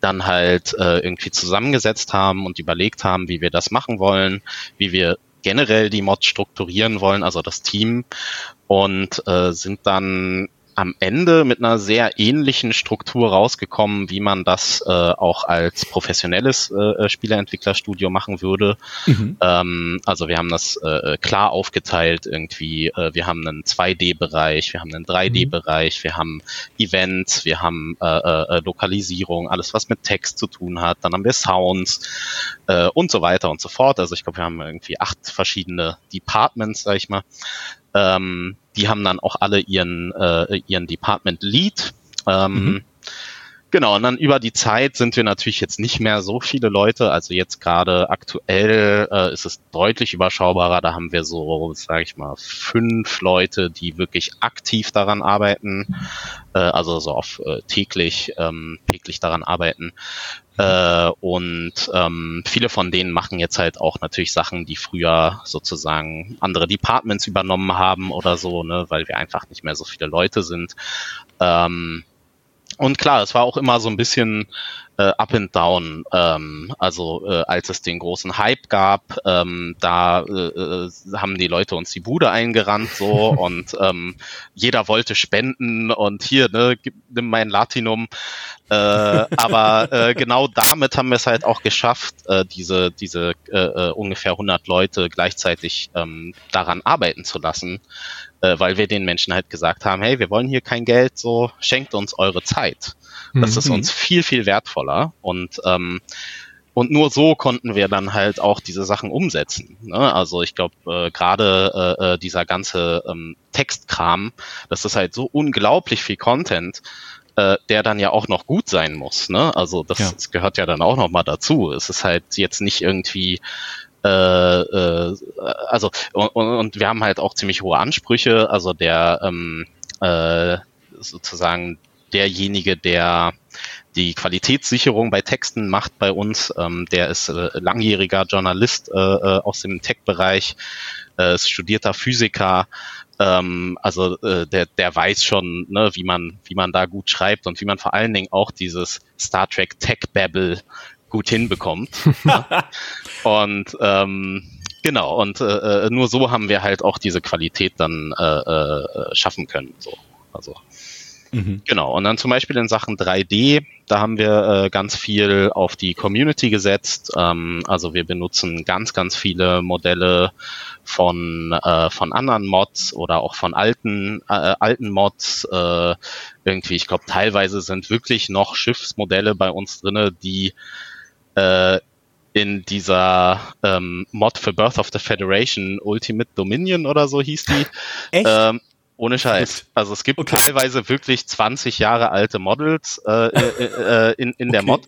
dann halt äh, irgendwie zusammengesetzt haben und überlegt haben, wie wir das machen wollen, wie wir generell die Mod strukturieren wollen, also das Team, und äh, sind dann am Ende mit einer sehr ähnlichen Struktur rausgekommen, wie man das äh, auch als professionelles äh, Spieleentwicklerstudio machen würde. Mhm. Ähm, also wir haben das äh, klar aufgeteilt irgendwie. Äh, wir haben einen 2D-Bereich, wir haben einen 3D-Bereich, mhm. wir haben Events, wir haben äh, äh, Lokalisierung, alles was mit Text zu tun hat. Dann haben wir Sounds äh, und so weiter und so fort. Also ich glaube, wir haben irgendwie acht verschiedene Departments, sag ich mal. Ähm, die haben dann auch alle ihren, äh, ihren Department Lead. Ähm, mhm. Genau, und dann über die Zeit sind wir natürlich jetzt nicht mehr so viele Leute. Also jetzt gerade aktuell äh, ist es deutlich überschaubarer. Da haben wir so, sage ich mal, fünf Leute, die wirklich aktiv daran arbeiten, äh, also so auf äh, täglich, ähm, täglich daran arbeiten. Äh, und ähm, viele von denen machen jetzt halt auch natürlich Sachen, die früher sozusagen andere Departments übernommen haben oder so, ne, weil wir einfach nicht mehr so viele Leute sind. Ähm, und klar, es war auch immer so ein bisschen äh, up and down. Ähm, also äh, als es den großen Hype gab, ähm, da äh, äh haben die Leute uns die Bude eingerannt so und ähm, jeder wollte spenden und hier, ne, gib, nimm mein Latinum. Äh, aber äh, genau damit haben wir es halt auch geschafft, äh, diese, diese äh, äh ungefähr 100 Leute gleichzeitig ähm, daran arbeiten zu lassen äh, weil wir den Menschen halt gesagt haben, hey, wir wollen hier kein Geld, so schenkt uns eure Zeit. Das mhm. ist uns viel, viel wertvoller und ähm, und nur so konnten wir dann halt auch diese Sachen umsetzen. Ne? Also ich glaube, äh, gerade äh, äh, dieser ganze ähm, Textkram, das ist halt so unglaublich viel Content, äh, der dann ja auch noch gut sein muss. Ne? Also das, ja. das gehört ja dann auch noch mal dazu. Es ist halt jetzt nicht irgendwie äh, äh, also und, und wir haben halt auch ziemlich hohe Ansprüche. Also der ähm, äh, sozusagen derjenige, der die Qualitätssicherung bei Texten macht bei uns. Ähm, der ist äh, langjähriger Journalist äh, äh aus dem Tech-Bereich, äh, ist studierter Physiker Ähm, also äh, der, der weiß schon, ne, wie man, wie man da gut schreibt und wie man vor allen Dingen auch dieses Star Trek Tech Babble gut hinbekommt. und ähm, genau, und äh, äh, nur so haben wir halt auch diese Qualität dann äh, äh, schaffen können. So. Also Mhm. Genau, und dann zum Beispiel in Sachen 3D, da haben wir äh, ganz viel auf die Community gesetzt. Ähm, also wir benutzen ganz, ganz viele Modelle von, äh, von anderen Mods oder auch von alten, äh, alten Mods. Äh, irgendwie, ich glaube, teilweise sind wirklich noch Schiffsmodelle bei uns drinne, die äh, in dieser ähm, Mod für Birth of the Federation Ultimate Dominion oder so hieß die. Echt? Ähm, ohne Scheiß. Also es gibt okay. teilweise wirklich 20 Jahre alte Models äh, äh, äh, in, in der Mod,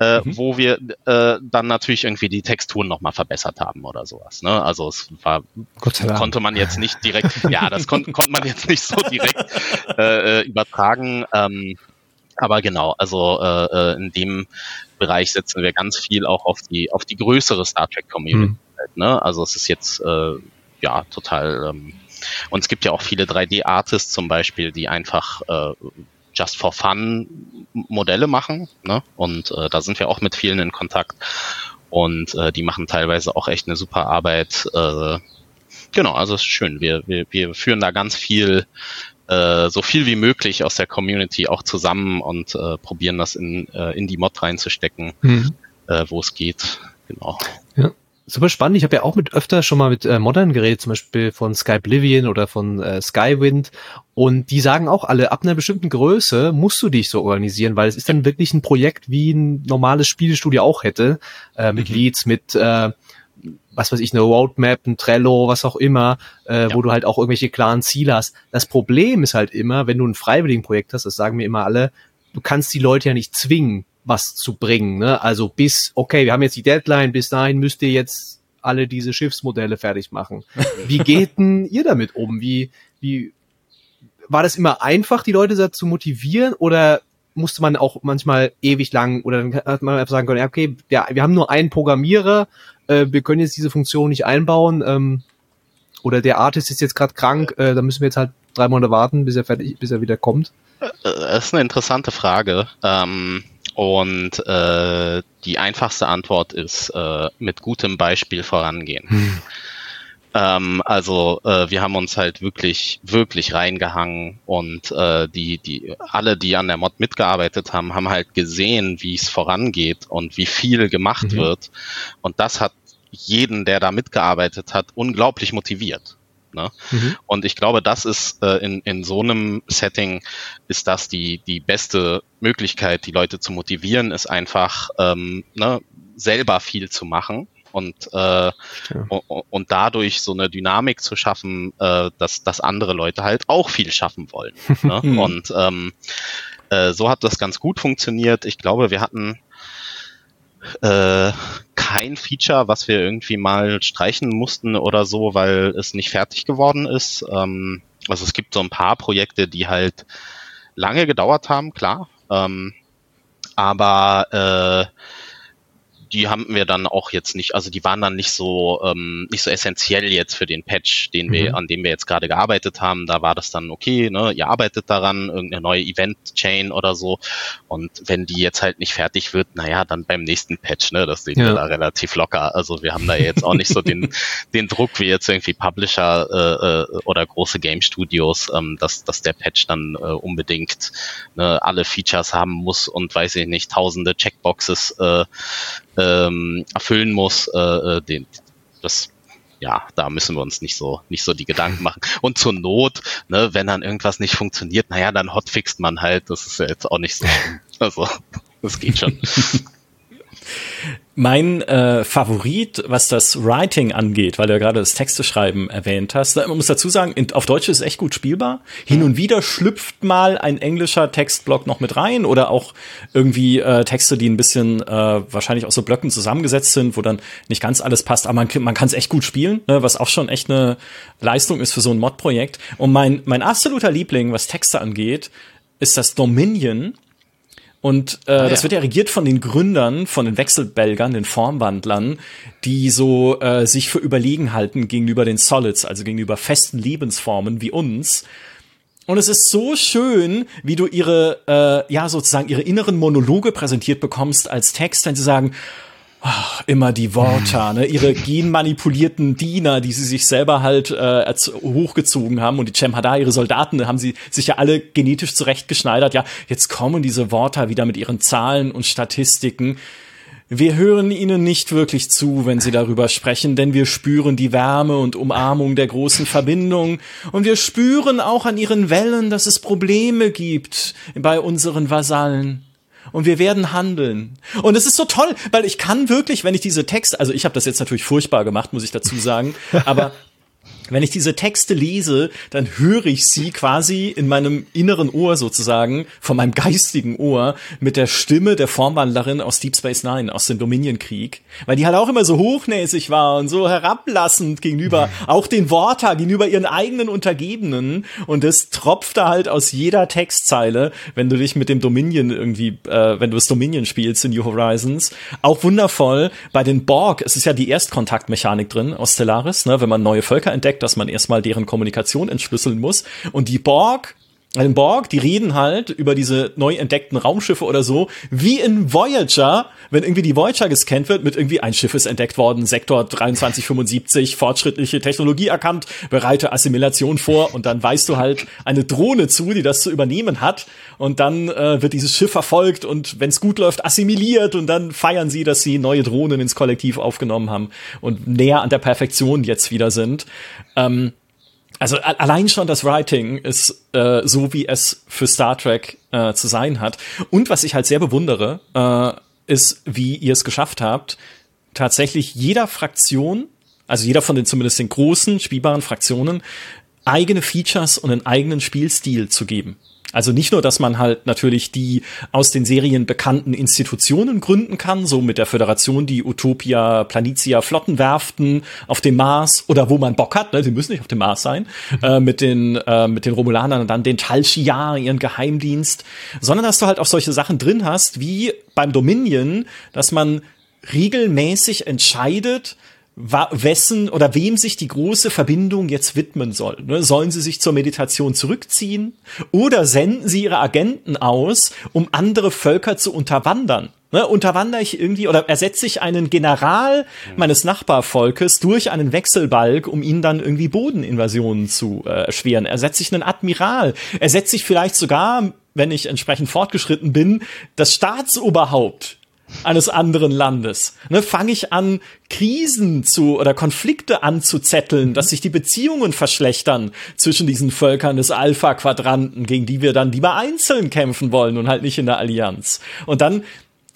äh, mhm. wo wir äh, dann natürlich irgendwie die Texturen nochmal verbessert haben oder sowas. Ne? Also es war, konnte man jetzt nicht direkt, ja, das kon konnte man jetzt nicht so direkt äh, äh, übertragen. Ähm, aber genau, also äh, äh, in dem Bereich setzen wir ganz viel auch auf die auf die größere Star Trek Community. Mhm. Ne? Also es ist jetzt äh, ja total ähm, und es gibt ja auch viele 3D-Artists zum Beispiel, die einfach äh, just for fun Modelle machen. Ne? Und äh, da sind wir auch mit vielen in Kontakt. Und äh, die machen teilweise auch echt eine super Arbeit. Äh, genau, also es ist schön. Wir, wir, wir führen da ganz viel äh, so viel wie möglich aus der Community auch zusammen und äh, probieren das in, äh, in die Mod reinzustecken, mhm. äh, wo es geht. Genau. Ja super spannend. Ich habe ja auch mit öfter schon mal mit äh, Modern geredet, zum Beispiel von Skyblivion oder von äh, Skywind. Und die sagen auch alle, ab einer bestimmten Größe musst du dich so organisieren, weil es ist dann wirklich ein Projekt, wie ein normales Spielestudio auch hätte, äh, mit mhm. Leads, mit äh, was weiß ich, eine Roadmap, ein Trello, was auch immer, äh, ja. wo du halt auch irgendwelche klaren Ziele hast. Das Problem ist halt immer, wenn du ein freiwilligen Projekt hast, das sagen mir immer alle, du kannst die Leute ja nicht zwingen, was zu bringen. Ne? Also bis, okay, wir haben jetzt die Deadline, bis dahin müsst ihr jetzt alle diese Schiffsmodelle fertig machen. Wie geht denn ihr damit um? Wie, wie, war das immer einfach, die Leute dazu zu motivieren oder musste man auch manchmal ewig lang oder dann hat man einfach sagen können, ja, okay, ja, wir haben nur einen Programmierer, äh, wir können jetzt diese Funktion nicht einbauen, ähm, oder der Artist ist jetzt gerade krank, äh, da müssen wir jetzt halt drei Monate warten, bis er fertig, bis er wieder kommt. Äh, das ist eine interessante Frage. Ähm, und äh, die einfachste Antwort ist äh, mit gutem Beispiel vorangehen. Hm. Ähm, also äh, wir haben uns halt wirklich, wirklich reingehangen und äh, die, die, alle, die an der Mod mitgearbeitet haben, haben halt gesehen, wie es vorangeht und wie viel gemacht mhm. wird. Und das hat jeden, der da mitgearbeitet hat, unglaublich motiviert. Ne? Mhm. Und ich glaube, das ist äh, in, in so einem Setting ist das die, die beste Möglichkeit, die Leute zu motivieren, ist einfach ähm, ne, selber viel zu machen und, äh, ja. und dadurch so eine Dynamik zu schaffen, äh, dass, dass andere Leute halt auch viel schaffen wollen. ne? Und ähm, äh, so hat das ganz gut funktioniert. Ich glaube, wir hatten äh, kein Feature, was wir irgendwie mal streichen mussten oder so, weil es nicht fertig geworden ist. Ähm, also es gibt so ein paar Projekte, die halt lange gedauert haben, klar. Ähm, aber äh, die haben wir dann auch jetzt nicht, also die waren dann nicht so ähm, nicht so essentiell jetzt für den Patch, den wir, mhm. an dem wir jetzt gerade gearbeitet haben. Da war das dann okay, ne, ihr arbeitet daran, irgendeine neue Event-Chain oder so. Und wenn die jetzt halt nicht fertig wird, naja, dann beim nächsten Patch, ne, das sehen ja. wir da relativ locker. Also wir haben da jetzt auch nicht so den, den Druck wie jetzt irgendwie Publisher äh, äh, oder große Game Studios, ähm, dass, dass der Patch dann äh, unbedingt ne, alle Features haben muss und weiß ich nicht, tausende Checkboxes äh, ähm, erfüllen muss, äh, äh, den, das ja, da müssen wir uns nicht so, nicht so die Gedanken machen. Und zur Not, ne, wenn dann irgendwas nicht funktioniert, naja, dann hotfixt man halt. Das ist ja jetzt auch nicht so. Also, das geht schon. Mein äh, Favorit, was das Writing angeht, weil du ja gerade das Texteschreiben erwähnt hast, man muss dazu sagen, in, auf Deutsch ist es echt gut spielbar. Hin und wieder schlüpft mal ein englischer Textblock noch mit rein oder auch irgendwie äh, Texte, die ein bisschen äh, wahrscheinlich aus so Blöcken zusammengesetzt sind, wo dann nicht ganz alles passt, aber man, man kann es echt gut spielen, ne, was auch schon echt eine Leistung ist für so ein Mod-Projekt. Und mein, mein absoluter Liebling, was Texte angeht, ist das Dominion Und äh, ah, das wird ja regiert von den Gründern, von den Wechselbelgern, den Formwandlern, die so äh, sich für überlegen halten gegenüber den Solids, also gegenüber festen Lebensformen wie uns. Und es ist so schön, wie du ihre, äh, ja, sozusagen ihre inneren Monologe präsentiert bekommst als Text, wenn sie sagen, Ach, immer die Worte, ne? ihre genmanipulierten Diener, die sie sich selber halt äh, hochgezogen haben und die Cemhada, ihre Soldaten, haben sie sich ja alle genetisch zurechtgeschneidert. Ja, jetzt kommen diese Worte wieder mit ihren Zahlen und Statistiken. Wir hören ihnen nicht wirklich zu, wenn sie darüber sprechen, denn wir spüren die Wärme und Umarmung der großen Verbindung und wir spüren auch an ihren Wellen, dass es Probleme gibt bei unseren Vasallen und wir werden handeln. Und es ist so toll, weil ich kann wirklich, wenn ich diese Texte, also ich habe das jetzt natürlich furchtbar gemacht, muss ich dazu sagen, aber wenn ich diese Texte lese, dann höre ich sie quasi in meinem inneren Ohr sozusagen, von meinem geistigen Ohr, mit der Stimme der Formwandlerin aus Deep Space Nine, aus dem Dominion-Krieg. Weil die halt auch immer so hochnäsig war und so herablassend gegenüber auch den Worten, gegenüber ihren eigenen Untergebenen. Und das tropfte halt aus jeder Textzeile, wenn du dich mit dem Dominion irgendwie, äh, wenn du das Dominion spielst in New Horizons. Auch wundervoll bei den Borg, es ist ja die Erstkontaktmechanik drin aus Stellaris, ne, wenn man neue Völker entdeckt, dass man erstmal deren Kommunikation entschlüsseln muss. Und die Borg den Borg, die reden halt über diese neu entdeckten Raumschiffe oder so, wie in Voyager, wenn irgendwie die Voyager gescannt wird, mit irgendwie ein Schiff ist entdeckt worden, Sektor 2375, fortschrittliche Technologie erkannt, bereite Assimilation vor und dann weißt du halt eine Drohne zu, die das zu übernehmen hat und dann äh, wird dieses Schiff verfolgt und wenn es gut läuft, assimiliert und dann feiern sie, dass sie neue Drohnen ins Kollektiv aufgenommen haben und näher an der Perfektion jetzt wieder sind. Ähm, also allein schon das Writing ist äh, so, wie es für Star Trek äh, zu sein hat. Und was ich halt sehr bewundere, äh, ist, wie ihr es geschafft habt, tatsächlich jeder Fraktion, also jeder von den zumindest den großen spielbaren Fraktionen, eigene Features und einen eigenen Spielstil zu geben. Also nicht nur, dass man halt natürlich die aus den Serien bekannten Institutionen gründen kann, so mit der Föderation, die Utopia, Planitia, Flottenwerften auf dem Mars oder wo man Bock hat, ne, die müssen nicht auf dem Mars sein, äh, mit den äh, mit den Romulanern und dann den Tal Shiar, ihren Geheimdienst, sondern dass du halt auch solche Sachen drin hast, wie beim Dominion, dass man regelmäßig entscheidet, wessen oder wem sich die große Verbindung jetzt widmen soll. Ne? Sollen sie sich zur Meditation zurückziehen oder senden sie ihre Agenten aus, um andere Völker zu unterwandern? Ne, unterwandere ich irgendwie oder ersetze ich einen General meines Nachbarvolkes durch einen Wechselbalg, um ihnen dann irgendwie Bodeninvasionen zu äh, erschweren? Ersetze ich einen Admiral? Ersetze ich vielleicht sogar, wenn ich entsprechend fortgeschritten bin, das Staatsoberhaupt eines anderen Landes. Ne, Fange ich an, Krisen zu oder Konflikte anzuzetteln, dass sich die Beziehungen verschlechtern zwischen diesen Völkern des Alpha-Quadranten, gegen die wir dann lieber einzeln kämpfen wollen und halt nicht in der Allianz. Und dann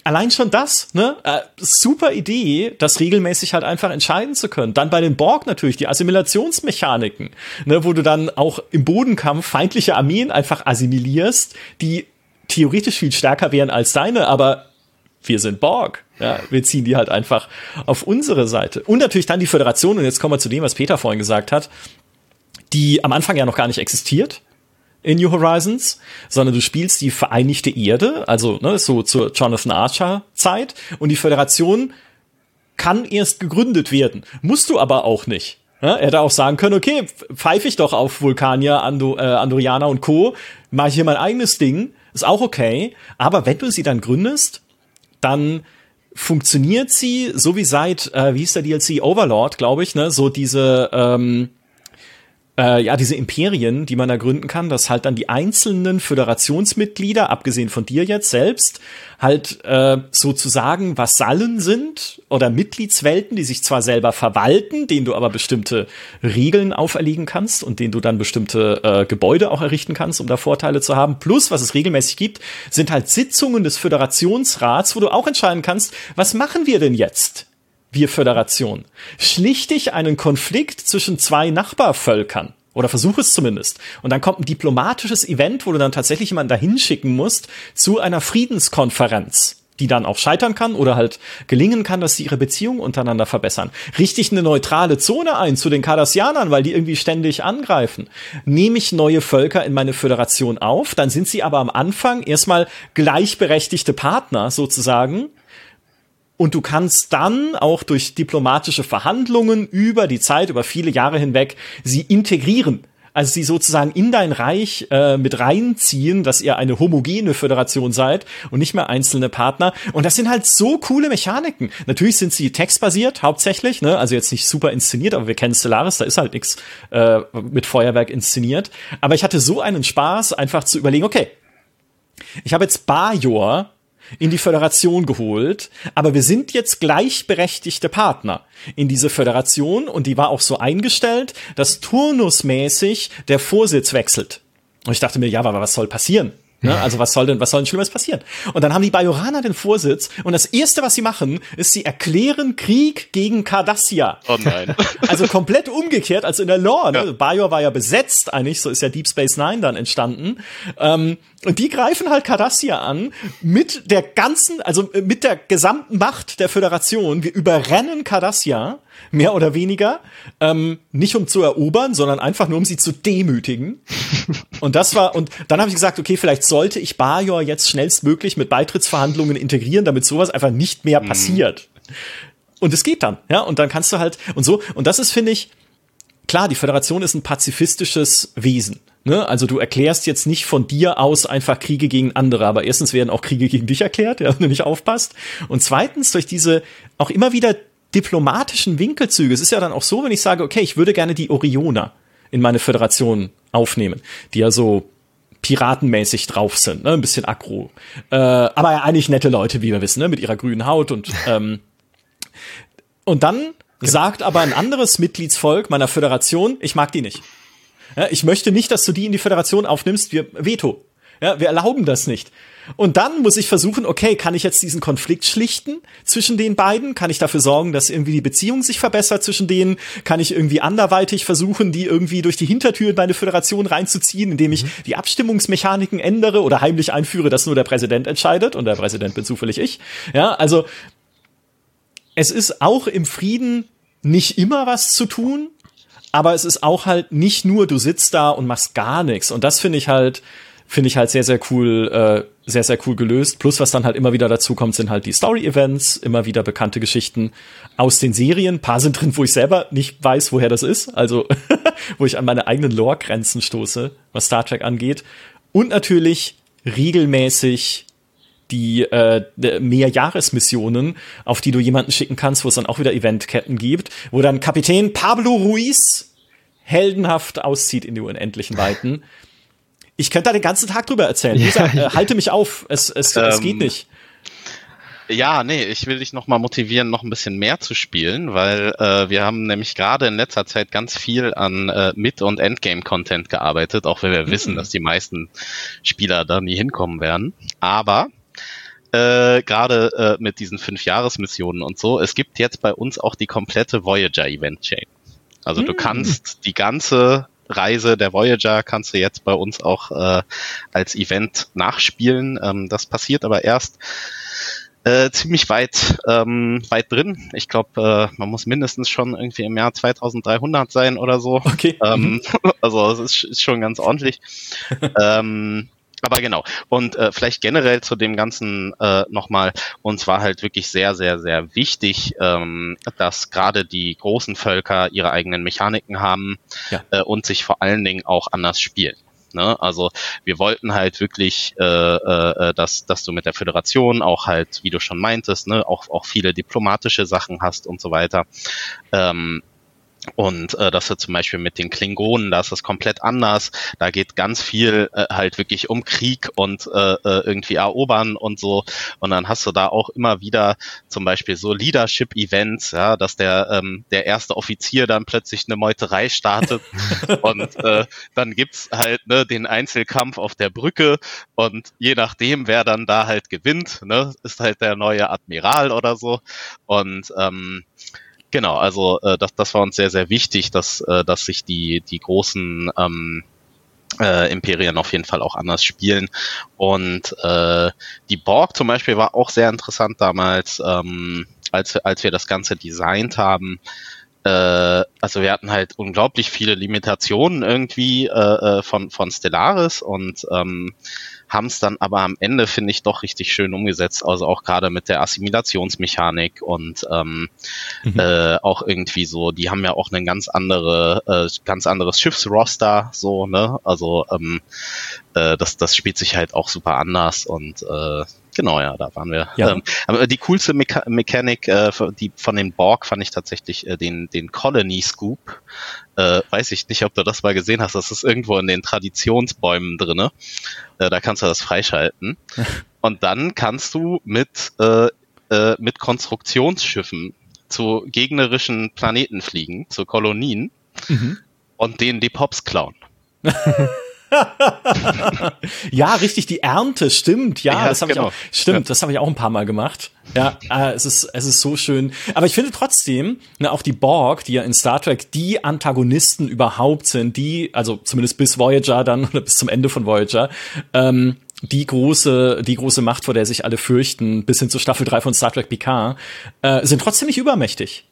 allein schon das, ne? Äh, super Idee, das regelmäßig halt einfach entscheiden zu können. Dann bei den Borg natürlich die Assimilationsmechaniken, ne, wo du dann auch im Bodenkampf feindliche Armeen einfach assimilierst, die theoretisch viel stärker wären als deine, aber wir sind Borg. Ja, wir ziehen die halt einfach auf unsere Seite. Und natürlich dann die Föderation, und jetzt kommen wir zu dem, was Peter vorhin gesagt hat, die am Anfang ja noch gar nicht existiert in New Horizons, sondern du spielst die Vereinigte Erde, also ne, so zur Jonathan Archer Zeit, und die Föderation kann erst gegründet werden. Musst du aber auch nicht. Ja, er hätte auch sagen können, okay, pfeife ich doch auf Vulkanier, Ando, äh, Andorianer und Co., mache ich hier mein eigenes Ding, ist auch okay, aber wenn du sie dann gründest, dann funktioniert sie so wie seit, äh, wie hieß der DLC, Overlord, glaube ich, ne, so diese, ähm, äh, ja, diese Imperien, die man da gründen kann, dass halt dann die einzelnen Föderationsmitglieder, abgesehen von dir jetzt selbst, halt äh, sozusagen Vasallen sind oder Mitgliedswelten, die sich zwar selber verwalten, denen du aber bestimmte Regeln auferlegen kannst und denen du dann bestimmte äh, Gebäude auch errichten kannst, um da Vorteile zu haben. Plus, was es regelmäßig gibt, sind halt Sitzungen des Föderationsrats, wo du auch entscheiden kannst, was machen wir denn jetzt? Wir Föderation. Schlichte ich einen Konflikt zwischen zwei Nachbarvölkern. Oder versuche es zumindest. Und dann kommt ein diplomatisches Event, wo du dann tatsächlich jemanden dahin schicken musst zu einer Friedenskonferenz. die dann auch scheitern kann oder halt gelingen kann, dass sie ihre Beziehungen untereinander verbessern. Richtig eine neutrale Zone ein zu den Cardassianern, weil die irgendwie ständig angreifen. Nehme ich neue Völker in meine Föderation auf, dann sind sie aber am Anfang erstmal gleichberechtigte Partner sozusagen. Und du kannst dann auch durch diplomatische Verhandlungen über die Zeit, über viele Jahre hinweg, sie integrieren also sie sozusagen in dein Reich äh, mit reinziehen, dass ihr eine homogene Föderation seid und nicht mehr einzelne Partner. Und das sind halt so coole Mechaniken. Natürlich sind sie textbasiert hauptsächlich, ne? also jetzt nicht super inszeniert, aber wir kennen Stellaris, da ist halt nichts äh, mit Feuerwerk inszeniert. Aber ich hatte so einen Spaß, einfach zu überlegen, okay, ich habe jetzt Bajor in die Föderation geholt, aber wir sind jetzt gleichberechtigte Partner in diese Föderation und die war auch so eingestellt, dass turnusmäßig der Vorsitz wechselt. Und ich dachte mir, ja, aber was soll passieren? Ne? Also was soll denn, was soll denn Schlimmes passieren? Und dann haben die Bajoraner den Vorsitz und das erste, was sie machen, ist, sie erklären Krieg gegen Cardassia. Oh nein. Also komplett umgekehrt als in der Lore. Ne? Ja. Bajor war ja besetzt eigentlich, so ist ja Deep Space Nine dann entstanden. Ähm, und die greifen halt Cardassia an mit der ganzen, also mit der gesamten Macht der Föderation. Wir überrennen Cardassia mehr oder weniger, ähm, nicht um zu erobern, sondern einfach nur um sie zu demütigen. und das war, und dann habe ich gesagt, okay, vielleicht sollte ich Bajor jetzt schnellstmöglich mit Beitrittsverhandlungen integrieren, damit sowas einfach nicht mehr mhm. passiert. Mhm. Und es geht dann, ja, und dann kannst du halt, und so, und das ist, finde ich, klar, die Föderation ist ein pazifistisches Wesen. Ne? Also du erklärst jetzt nicht von dir aus einfach Kriege gegen andere, aber erstens werden auch Kriege gegen dich erklärt, ja, wenn du nicht aufpasst. Und zweitens durch diese auch immer wieder diplomatischen Winkelzüge. Es ist ja dann auch so, wenn ich sage, okay, ich würde gerne die Orioner in meine Föderation aufnehmen, die ja so piratenmäßig drauf sind, ne? ein bisschen aggro. Äh, aber ja eigentlich nette Leute, wie wir wissen, ne? mit ihrer grünen Haut und ähm, und dann genau. sagt aber ein anderes Mitgliedsvolk meiner Föderation, ich mag die nicht. Ja, ich möchte nicht, dass du die in die Föderation aufnimmst, wir Veto. Ja, wir erlauben das nicht. Und dann muss ich versuchen, okay, kann ich jetzt diesen Konflikt schlichten zwischen den beiden? Kann ich dafür sorgen, dass irgendwie die Beziehung sich verbessert zwischen denen? Kann ich irgendwie anderweitig versuchen, die irgendwie durch die Hintertür in meine Föderation reinzuziehen, indem ich mhm. die Abstimmungsmechaniken ändere oder heimlich einführe, dass nur der Präsident entscheidet und der Präsident bin zufällig ich? Ja, also es ist auch im Frieden nicht immer was zu tun, aber es ist auch halt nicht nur, du sitzt da und machst gar nichts. Und das finde ich halt, finde ich halt sehr, sehr cool, äh, sehr, sehr cool gelöst. Plus, was dann halt immer wieder dazu kommt, sind halt die Story-Events, immer wieder bekannte Geschichten aus den Serien. Ein paar sind drin, wo ich selber nicht weiß, woher das ist. Also, wo ich an meine eigenen Lore-Grenzen stoße, was Star Trek angeht. Und natürlich regelmäßig die äh, Mehrjahresmissionen, auf die du jemanden schicken kannst, wo es dann auch wieder Eventketten gibt, wo dann Kapitän Pablo Ruiz heldenhaft auszieht in die unendlichen Weiten. Ich könnte da den ganzen Tag drüber erzählen. Ja. Gesagt, äh, halte mich auf, es, es, ähm, es geht nicht. Ja, nee, ich will dich nochmal motivieren, noch ein bisschen mehr zu spielen, weil äh, wir haben nämlich gerade in letzter Zeit ganz viel an äh, Mid- und Endgame-Content gearbeitet, auch wenn wir mhm. wissen, dass die meisten Spieler da nie hinkommen werden. Aber äh, gerade äh, mit diesen fünf Jahresmissionen und so, es gibt jetzt bei uns auch die komplette Voyager Event Chain. Also mhm. du kannst die ganze Reise der Voyager kannst du jetzt bei uns auch äh, als Event nachspielen. Ähm, das passiert aber erst äh, ziemlich weit ähm, weit drin. Ich glaube, äh, man muss mindestens schon irgendwie im Jahr 2300 sein oder so. Okay. Ähm, also es ist, ist schon ganz ordentlich. ähm, aber genau. Und äh, vielleicht generell zu dem Ganzen äh, nochmal. Uns war halt wirklich sehr, sehr, sehr wichtig, ähm, dass gerade die großen Völker ihre eigenen Mechaniken haben ja. äh, und sich vor allen Dingen auch anders spielen. Ne? Also wir wollten halt wirklich, äh, äh, dass, dass du mit der Föderation auch halt, wie du schon meintest, ne, auch, auch viele diplomatische Sachen hast und so weiter. Ähm, und äh, dass du zum Beispiel mit den Klingonen, da ist das komplett anders. Da geht ganz viel äh, halt wirklich um Krieg und äh, äh, irgendwie erobern und so. Und dann hast du da auch immer wieder zum Beispiel so Leadership-Events, ja, dass der ähm, der erste Offizier dann plötzlich eine Meuterei startet und äh, dann gibt's halt ne, den Einzelkampf auf der Brücke und je nachdem, wer dann da halt gewinnt, ne, ist halt der neue Admiral oder so. Und ähm, Genau, also äh, das, das war uns sehr, sehr wichtig, dass, äh, dass sich die, die großen ähm, äh, Imperien auf jeden Fall auch anders spielen. Und äh, die Borg zum Beispiel war auch sehr interessant damals, ähm, als, als wir das Ganze designt haben. Äh, also wir hatten halt unglaublich viele Limitationen irgendwie äh, äh von, von Stellaris und ähm, haben es dann aber am Ende, finde ich, doch richtig schön umgesetzt. Also auch gerade mit der Assimilationsmechanik und ähm, mhm. äh, auch irgendwie so, die haben ja auch ein ganz andere, äh, ganz anderes Schiffsroster, so, ne? Also ähm, äh, das, das spielt sich halt auch super anders und äh, Genau, ja, da waren wir. Ja. Ähm, aber die coolste Mecha Mechanik äh, die von den Borg fand ich tatsächlich äh, den, den Colony Scoop. Äh, weiß ich nicht, ob du das mal gesehen hast. Das ist irgendwo in den Traditionsbäumen drinne. Äh, da kannst du das freischalten. Und dann kannst du mit, äh, äh, mit Konstruktionsschiffen zu gegnerischen Planeten fliegen, zu Kolonien mhm. und denen die Pops klauen. ja, richtig, die Ernte, stimmt. Ja, ja das habe genau. ich auch. Stimmt, ja. das habe ich auch ein paar Mal gemacht. Ja, äh, es ist es ist so schön. Aber ich finde trotzdem, ne, auch die Borg, die ja in Star Trek die Antagonisten überhaupt sind, die, also zumindest bis Voyager dann oder bis zum Ende von Voyager, ähm, die große, die große Macht, vor der sich alle fürchten, bis hin zu Staffel 3 von Star Trek Picard, äh, sind trotzdem nicht übermächtig.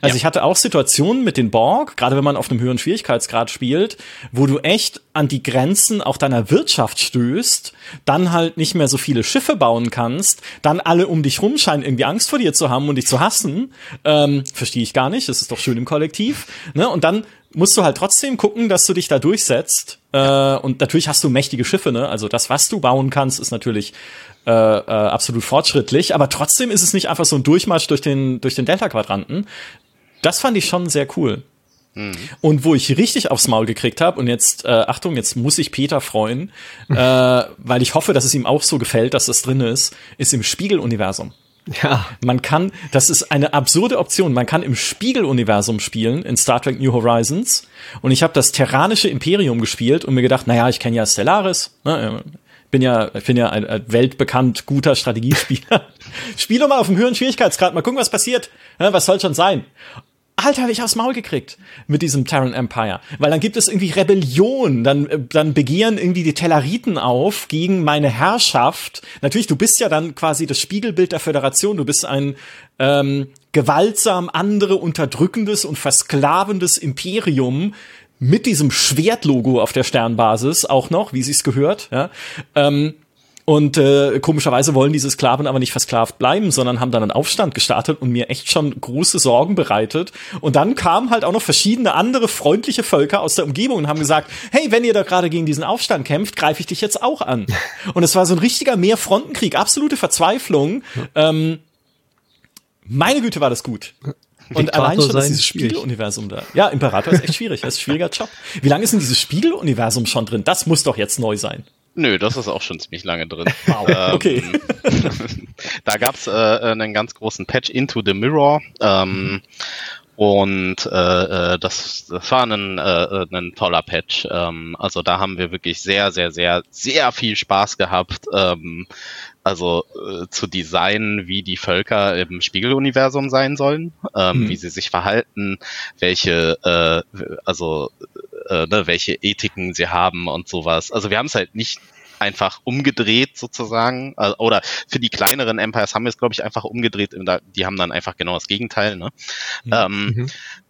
Also ja. ich hatte auch Situationen mit den Borg, gerade wenn man auf einem höheren Schwierigkeitsgrad spielt, wo du echt an die Grenzen auch deiner Wirtschaft stößt, dann halt nicht mehr so viele Schiffe bauen kannst, dann alle um dich rum scheinen irgendwie Angst vor dir zu haben und dich zu hassen. Ähm, Verstehe ich gar nicht, das ist doch schön im Kollektiv. Ne? Und dann musst du halt trotzdem gucken, dass du dich da durchsetzt. Äh, und natürlich hast du mächtige Schiffe, ne? Also das, was du bauen kannst, ist natürlich äh, äh, absolut fortschrittlich, aber trotzdem ist es nicht einfach so ein Durchmarsch durch den, durch den Delta-Quadranten, das fand ich schon sehr cool. Mhm. Und wo ich richtig aufs Maul gekriegt habe, und jetzt, äh, Achtung, jetzt muss ich Peter freuen, äh, weil ich hoffe, dass es ihm auch so gefällt, dass das drin ist, ist im Spiegeluniversum. Ja. Man kann, das ist eine absurde Option, man kann im Spiegeluniversum spielen in Star Trek New Horizons. Und ich habe das Terranische Imperium gespielt und mir gedacht, naja, ich kenne ja Stellaris, ne, bin ja, ich bin ja ein, ein weltbekannt guter Strategiespieler. Spiele mal auf einem höheren Schwierigkeitsgrad, mal gucken, was passiert. Ja, was soll schon sein? Alter, ich aufs Maul gekriegt mit diesem Terran Empire. Weil dann gibt es irgendwie Rebellion, dann, äh, dann begehren irgendwie die Tellariten auf gegen meine Herrschaft. Natürlich, du bist ja dann quasi das Spiegelbild der Föderation. Du bist ein ähm, gewaltsam andere unterdrückendes und versklavendes Imperium mit diesem Schwertlogo auf der Sternbasis auch noch, wie sich's gehört. Ja. Ähm, und äh, komischerweise wollen diese Sklaven aber nicht versklavt bleiben, sondern haben dann einen Aufstand gestartet und mir echt schon große Sorgen bereitet. Und dann kamen halt auch noch verschiedene andere freundliche Völker aus der Umgebung und haben gesagt, hey, wenn ihr da gerade gegen diesen Aufstand kämpft, greife ich dich jetzt auch an. Und es war so ein richtiger Mehrfrontenkrieg, absolute Verzweiflung. Ähm, meine Güte, war das gut. Und Imperator allein schon ist dieses Spiegeluniversum da. Ja, Imperator ist echt schwierig. Das ist ein schwieriger Job. Wie lange ist denn dieses Spiegeluniversum schon drin? Das muss doch jetzt neu sein. Nö, das ist auch schon ziemlich lange drin. Wow, ähm, okay. da gab's äh, einen ganz großen Patch Into the Mirror. Ähm, und äh, äh das, das war ein, äh, ein toller Patch. Ähm, also da haben wir wirklich sehr, sehr, sehr, sehr viel Spaß gehabt. Ähm, also äh, zu designen, wie die Völker im Spiegeluniversum sein sollen, ähm, mhm. wie sie sich verhalten, welche, äh, also äh, ne, welche Ethiken sie haben und sowas. Also wir haben es halt nicht einfach umgedreht sozusagen. Äh, oder für die kleineren Empires haben wir es, glaube ich, einfach umgedreht. Die haben dann einfach genau das Gegenteil. Ne? Mhm. Ähm, mhm.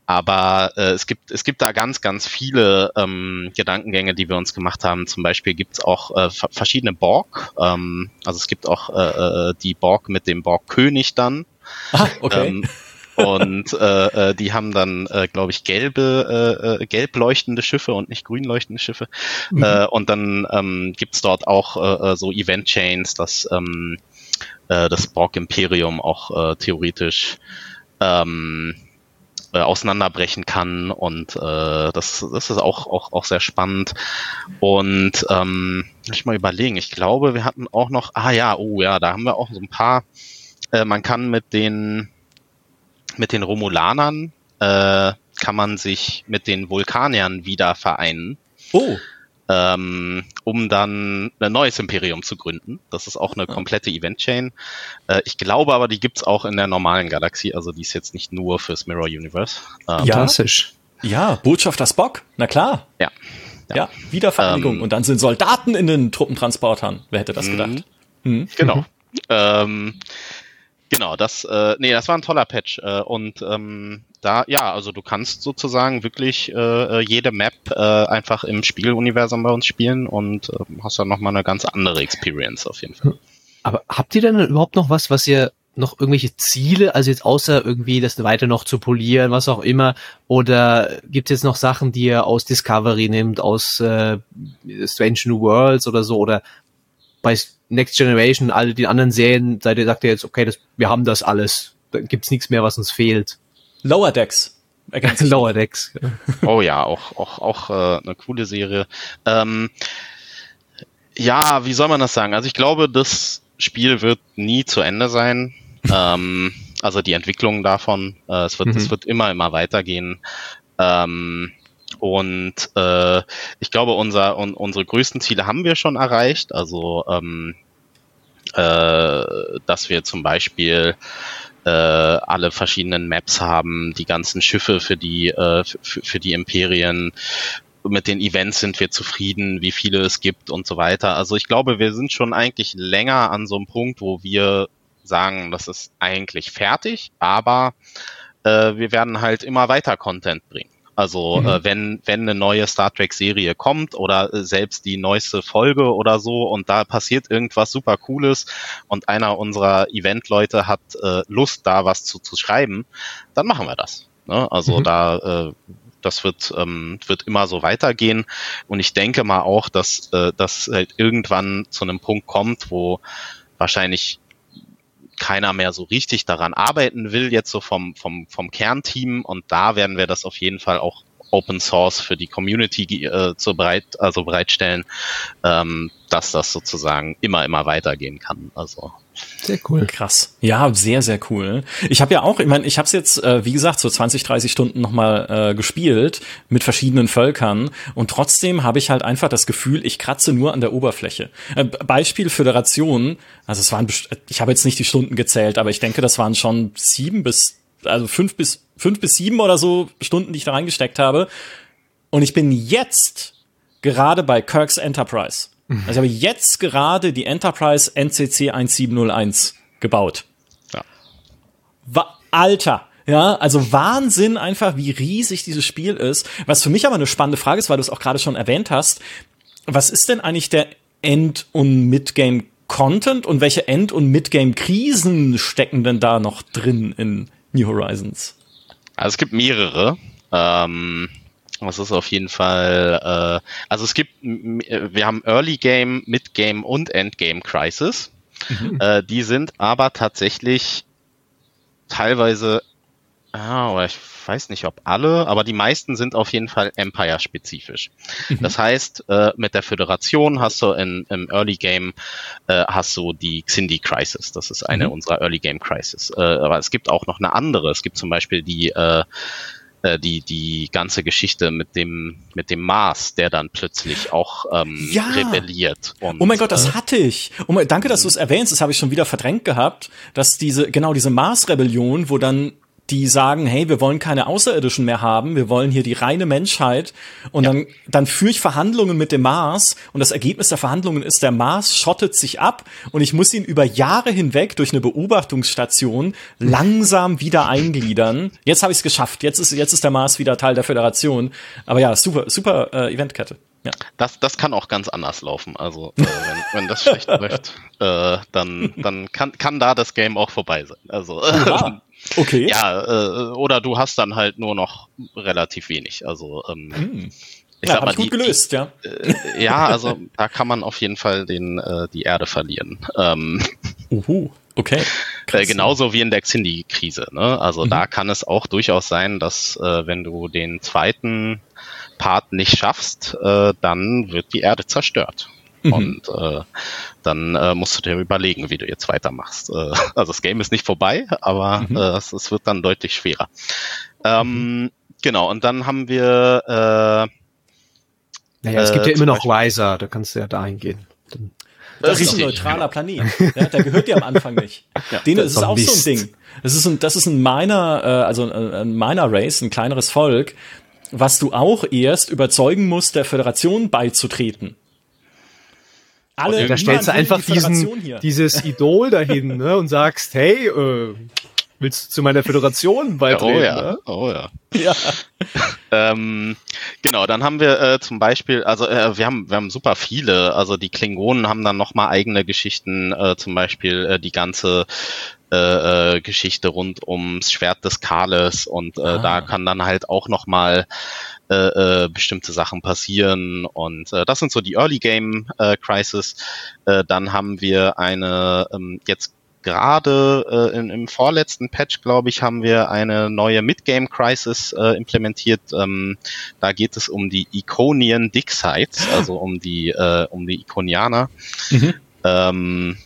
Aber äh, es gibt es gibt da ganz ganz viele ähm, Gedankengänge, die wir uns gemacht haben. Zum Beispiel gibt es auch äh, verschiedene Borg. Ähm, also es gibt auch äh, äh, die Borg mit dem Borg König dann. Ah, okay. Ähm, und äh, äh, die haben dann, äh, glaube ich, gelbe, äh, äh, gelb leuchtende Schiffe und nicht grün leuchtende Schiffe. Mhm. Äh, und dann ähm, gibt dort auch äh, äh, so Event-Chains, dass ähm, äh, das Borg-Imperium auch äh, theoretisch ähm, äh, auseinanderbrechen kann und äh, das, das ist auch, auch, auch sehr spannend. Und ähm, ich mal überlegen, ich glaube, wir hatten auch noch, ah ja, oh ja, da haben wir auch so ein paar, äh, man kann mit den mit den Romulanern äh, kann man sich mit den Vulkaniern wieder vereinen. Oh. Ähm, um dann ein neues Imperium zu gründen. Das ist auch eine komplette Event-Chain. Äh, ich glaube aber, die gibt's auch in der normalen Galaxie, also die ist jetzt nicht nur fürs Mirror Universe. Ähm, Fantastisch. Ja, Botschafter Spock, na klar. Ja. Ja, ja Wiedervereinigung. Ähm, und dann sind Soldaten in den Truppentransportern. Wer hätte das gedacht? Mhm. Genau. ähm, genau, das, äh, nee, das war ein toller Patch. Äh, und ähm, da, ja, also du kannst sozusagen wirklich äh, jede Map äh, einfach im Spieluniversum bei uns spielen und äh, hast dann nochmal eine ganz andere Experience auf jeden Fall. Aber habt ihr denn überhaupt noch was, was ihr noch irgendwelche Ziele, also jetzt außer irgendwie das weiter noch zu polieren, was auch immer, oder gibt es jetzt noch Sachen, die ihr aus Discovery nimmt, aus äh, Strange New Worlds oder so, oder bei Next Generation, alle die anderen Serien, seid ihr, sagt ihr jetzt, okay, das, wir haben das alles, da gibt's nichts mehr, was uns fehlt. Lower Decks. Lower Decks. Oh ja, auch, auch, auch äh, eine coole Serie. Ähm, ja, wie soll man das sagen? Also ich glaube, das Spiel wird nie zu Ende sein. ähm, also die Entwicklung davon, äh, es wird, mhm. es wird immer, immer weitergehen. Ähm, und äh, ich glaube, unser, un, unsere größten Ziele haben wir schon erreicht. Also, ähm, äh, dass wir zum Beispiel äh, alle verschiedenen Maps haben, die ganzen Schiffe für die, äh, für, für die Imperien. Mit den Events sind wir zufrieden, wie viele es gibt und so weiter. Also ich glaube, wir sind schon eigentlich länger an so einem Punkt, wo wir sagen, das ist eigentlich fertig, aber äh, wir werden halt immer weiter Content bringen. Also mhm. äh, wenn, wenn eine neue Star Trek-Serie kommt oder äh, selbst die neueste Folge oder so und da passiert irgendwas super Cooles und einer unserer Event-Leute hat äh, Lust, da was zu, zu schreiben, dann machen wir das. Ne? Also mhm. da äh, das wird, ähm, wird immer so weitergehen. Und ich denke mal auch, dass äh, das halt irgendwann zu einem Punkt kommt, wo wahrscheinlich keiner mehr so richtig daran arbeiten will, jetzt so vom, vom, vom Kernteam. Und da werden wir das auf jeden Fall auch Open Source für die Community äh, zu bereit, also bereitstellen, ähm, dass das sozusagen immer, immer weitergehen kann. Also sehr cool. Krass. Ja, sehr, sehr cool. Ich habe ja auch, ich meine, ich habe es jetzt, äh, wie gesagt, so 20, 30 Stunden nochmal äh, gespielt mit verschiedenen Völkern und trotzdem habe ich halt einfach das Gefühl, ich kratze nur an der Oberfläche. Äh, Beispiel Föderation, also es waren, ich habe jetzt nicht die Stunden gezählt, aber ich denke, das waren schon sieben bis, also fünf bis, fünf bis sieben oder so Stunden, die ich da reingesteckt habe. Und ich bin jetzt gerade bei Kirk's Enterprise. Also ich habe jetzt gerade die Enterprise NCC 1701 gebaut. Ja. Wa Alter. Ja, also Wahnsinn einfach, wie riesig dieses Spiel ist. Was für mich aber eine spannende Frage ist, weil du es auch gerade schon erwähnt hast. Was ist denn eigentlich der End- und Midgame Content und welche End- und Midgame-Krisen stecken denn da noch drin in New Horizons? Also es gibt mehrere. Ähm das ist auf jeden Fall, äh, also es gibt, wir haben Early Game, Mid Game und Endgame Crisis. Mhm. Äh, die sind aber tatsächlich teilweise, ah, ich weiß nicht, ob alle, aber die meisten sind auf jeden Fall Empire-spezifisch. Mhm. Das heißt, äh, mit der Föderation hast du in, im Early Game äh, hast du die Xindi Crisis. Das ist eine mhm. unserer Early Game Crisis. Äh, aber es gibt auch noch eine andere. Es gibt zum Beispiel die äh, äh, die, die ganze Geschichte mit dem, mit dem Mars, der dann plötzlich auch ähm, ja. rebelliert. Und, oh mein Gott, das äh, hatte ich. Oh mein, danke, dass du es erwähnst. Das habe ich schon wieder verdrängt gehabt, dass diese, genau diese Mars-Rebellion, wo dann die sagen, hey, wir wollen keine Außerirdischen mehr haben, wir wollen hier die reine Menschheit. Und ja. dann, dann führe ich Verhandlungen mit dem Mars und das Ergebnis der Verhandlungen ist, der Mars schottet sich ab und ich muss ihn über Jahre hinweg durch eine Beobachtungsstation langsam wieder eingliedern. Jetzt habe ich es geschafft. Jetzt ist, jetzt ist der Mars wieder Teil der Föderation. Aber ja, super, super äh, Eventkette. Ja. Das, das kann auch ganz anders laufen. Also äh, wenn, wenn das schlecht läuft, äh, dann, dann kann, kann da das Game auch vorbei sein. Also ja. Okay. Ja, äh, oder du hast dann halt nur noch relativ wenig. Also ähm, hm. ich ja, sag mal, gut die, gelöst, ja. Äh, ja, also da kann man auf jeden Fall den äh, die Erde verlieren. Ähm, Uhu. Okay. Äh, genauso wie in der Xindi-Krise. Ne? Also mhm. da kann es auch durchaus sein, dass äh, wenn du den zweiten Part nicht schaffst, äh, dann wird die Erde zerstört. Mhm. Und äh, dann äh, musst du dir überlegen, wie du jetzt weitermachst. Äh, also das Game ist nicht vorbei, aber mhm. äh, es, es, wird dann deutlich schwerer. Ähm, mhm. Genau, und dann haben wir äh, naja, es gibt ja äh, immer noch Riser, da kannst du ja dahin gehen. Dann das ist ein neutraler Planet. Ja, der gehört dir am Anfang nicht. Ja, Den ist, ist auch Mist. so ein Ding. Das ist ein, das ist ein Miner, äh, also ein, ein Miner Race, ein kleineres Volk, was du auch erst überzeugen musst, der Föderation beizutreten. Alle, da stellst du einfach die diesen, dieses Idol dahin ne, und sagst, hey, äh, willst du zu meiner Föderation beitreten? Oh ja, ne? oh ja. ja. ähm, genau, dann haben wir äh, zum Beispiel, also äh, wir haben wir haben super viele. Also die Klingonen haben dann noch mal eigene Geschichten, äh, zum Beispiel äh, die ganze äh, äh, Geschichte rund ums Schwert des Kales und äh, ah. da kann dann halt auch noch mal äh, äh, bestimmte Sachen passieren und äh, das sind so die Early Game äh, Crisis. Äh, dann haben wir eine ähm, jetzt gerade äh, in, im vorletzten Patch, glaube ich, haben wir eine neue Mid-Game Crisis äh, implementiert. Ähm, da geht es um die Iconian Dig Sites, also um die äh, um die Ikonianer. Mhm. Ähm,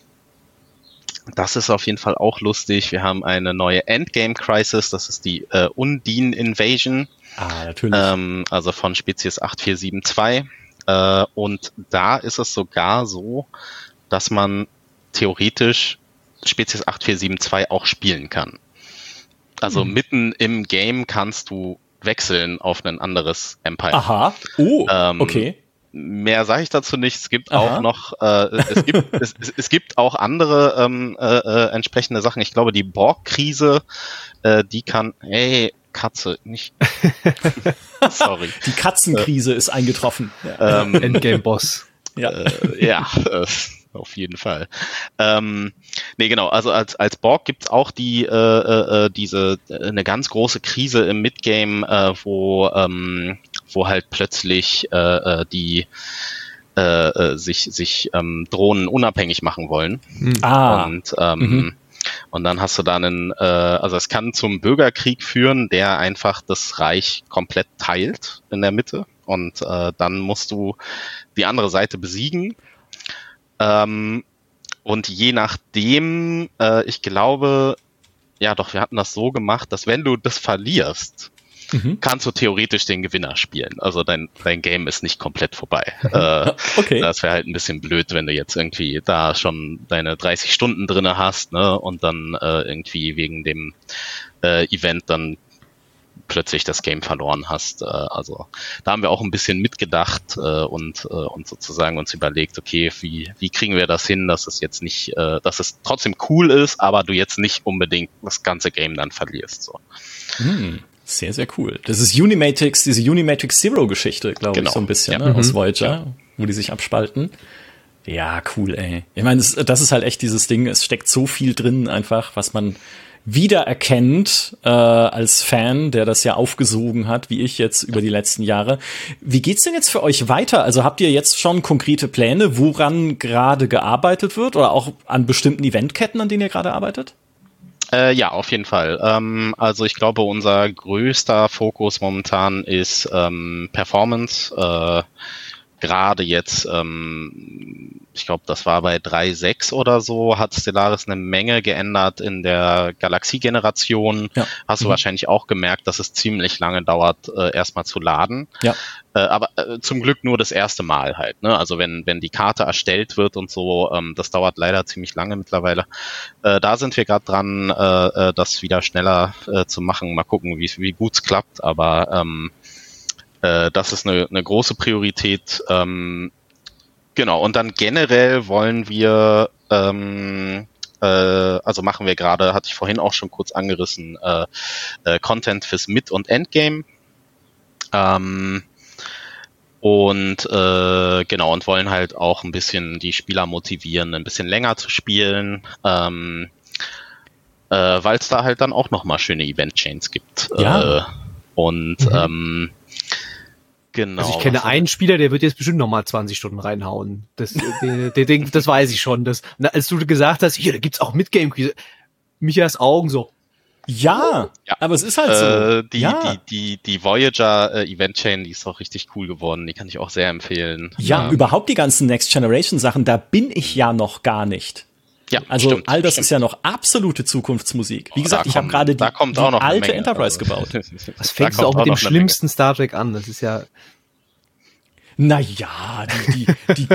das ist auf jeden Fall auch lustig. Wir haben eine neue Endgame Crisis, das ist die äh, Undine Invasion. Ah, natürlich. Ähm, also von Spezies 8472. Äh, und da ist es sogar so, dass man theoretisch Spezies 8472 auch spielen kann. Also mhm. mitten im Game kannst du wechseln auf ein anderes Empire. Aha. Oh, ähm, okay. Mehr sage ich dazu nicht. Es gibt Aha. auch noch, äh, es, gibt, es, es, gibt auch andere ähm, äh, äh, entsprechende Sachen. Ich glaube, die Borg-Krise, äh, die kann, hey, Katze, nicht. Sorry. Die Katzenkrise äh, ist eingetroffen. Ja. Ähm, Endgame-Boss. Ja, äh, ja äh, auf jeden Fall. Ähm, nee, genau, also als, als Borg gibt's auch die, äh, äh, äh diese, äh, eine ganz große Krise im Midgame, äh, wo, ähm, wo halt plötzlich äh, äh die äh, äh, sich, sich ähm, Drohnen unabhängig machen wollen. Hm. Ah. Und ähm, mhm. Und dann hast du da einen, äh, also es kann zum Bürgerkrieg führen, der einfach das Reich komplett teilt in der Mitte. Und äh, dann musst du die andere Seite besiegen. Ähm, und je nachdem, äh, ich glaube, ja doch, wir hatten das so gemacht, dass wenn du das verlierst, mhm. kannst du theoretisch den Gewinner spielen. Also dein, dein Game ist nicht komplett vorbei. äh, okay. Das wäre halt ein bisschen blöd, wenn du jetzt irgendwie da schon deine 30 Stunden drinne hast, ne, und dann äh, irgendwie wegen dem äh, Event dann plötzlich das Game verloren hast. Äh, also da haben wir auch ein bisschen mitgedacht äh, und, äh, und sozusagen uns überlegt, okay, wie, wie kriegen wir das hin, dass es jetzt nicht, äh, dass es trotzdem cool ist, aber du jetzt nicht unbedingt das ganze Game dann verlierst. So. Hm. Sehr, sehr cool. Das ist Unimatrix, diese Unimatrix Zero Geschichte, glaube genau. ich, so ein bisschen, ja. ne, aus mhm. Voyager, ja. wo die sich abspalten. Ja, cool, ey. Ich meine, das, das, ist halt echt dieses Ding, es steckt so viel drin einfach, was man wiedererkennt äh, als Fan, der das ja aufgesogen hat, wie ich jetzt über die letzten Jahre. Wie geht's denn jetzt für euch weiter? Also habt ihr jetzt schon konkrete Pläne, woran gerade gearbeitet wird oder auch an bestimmten Eventketten, an denen ihr gerade arbeitet? Äh, ja, auf jeden Fall. Ähm, also ich glaube, unser größter Fokus momentan ist ähm, Performance. Äh, Gerade jetzt, ähm, ich glaube, das war bei 3.6 oder so, hat Stellaris eine Menge geändert in der Galaxie-Generation. Ja. Hast du mhm. wahrscheinlich auch gemerkt, dass es ziemlich lange dauert, äh, erstmal zu laden. Ja. Äh, aber äh, zum Glück nur das erste Mal halt. Ne? Also wenn, wenn die Karte erstellt wird und so, ähm, das dauert leider ziemlich lange mittlerweile. Äh, da sind wir gerade dran, äh, äh, das wieder schneller äh, zu machen. Mal gucken, wie, wie gut es klappt. Aber ähm, äh, das ist eine, eine große Priorität. Ähm, genau, und dann generell wollen wir ähm, äh, also machen wir gerade, hatte ich vorhin auch schon kurz angerissen, äh, äh, Content fürs Mid- und Endgame. Ähm, und äh, genau, und wollen halt auch ein bisschen die Spieler motivieren, ein bisschen länger zu spielen, ähm, äh, weil es da halt dann auch nochmal schöne Event-Chains gibt. Ja. Äh, und mhm. ähm, Genau. Also ich kenne einen Spieler, der wird jetzt bestimmt nochmal 20 Stunden reinhauen. Das, der, der, der, das weiß ich schon. Das, na, als du gesagt hast, hier, da gibt's auch Mitgame-Quiz, Michas Augen so, ja, ja, aber es ist halt so. Äh, die, ja. die, die, die Voyager äh, Event Chain, die ist auch richtig cool geworden. Die kann ich auch sehr empfehlen. Ja, ja. überhaupt die ganzen Next Generation Sachen, da bin ich ja noch gar nicht. Ja, also stimmt, all das stimmt. ist ja noch absolute Zukunftsmusik. Wie gesagt, ich habe gerade die, die alte Enterprise also. gebaut. Was fängst du auch mit dem schlimmsten Menge. Star Trek an? Das ist ja Naja, die, die, die,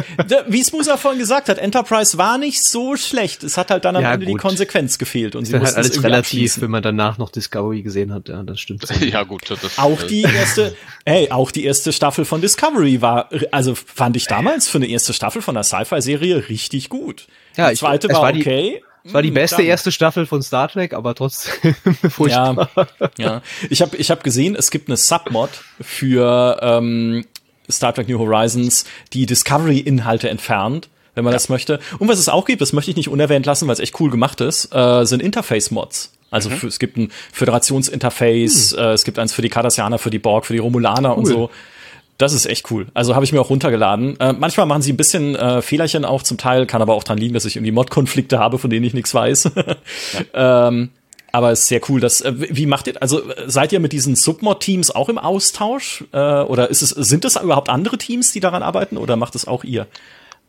wie es Musa vorhin gesagt hat, Enterprise war nicht so schlecht. Es hat halt dann am Ja, Ende die gut. Konsequenz gefehlt und Ist sie dann mussten halt es alles relativ, wenn man danach noch Discovery gesehen hat. Ja, das stimmt. ja, gut. Das, Auch äh, die erste, hey, auch die erste Staffel von Discovery war, also fand ich damals für eine erste Staffel von einer Sci-Fi-Serie richtig gut. Ja, die ich- zweite es war, war die- okay. Es war die Hm, beste dann. erste Staffel von Star Trek, aber trotzdem furchtbar. Ja, ja. Ich habe ich hab gesehen, es gibt eine Submod für ähm, Star Trek New Horizons, die Discovery-Inhalte entfernt, wenn man das möchte. Und was es auch gibt, das möchte ich nicht unerwähnt lassen, weil es echt cool gemacht ist, äh, sind Interface-Mods. Also für, es gibt ein Föderationsinterface, äh, es gibt eins für die Cardassianer, für die Borg, für die Romulaner und Cool. so. Das ist echt cool. Also habe ich mir auch runtergeladen. Äh, manchmal machen sie ein bisschen äh, Fehlerchen auch zum Teil, kann aber auch dran liegen, dass ich irgendwie Mod-Konflikte habe, von denen ich nichts weiß. ähm, aber es ist sehr cool. Dass, äh, wie macht ihr, also äh, seid ihr mit diesen Submod-Teams auch im Austausch? Äh, oder ist es, sind es überhaupt andere Teams, die daran arbeiten oder macht es auch ihr?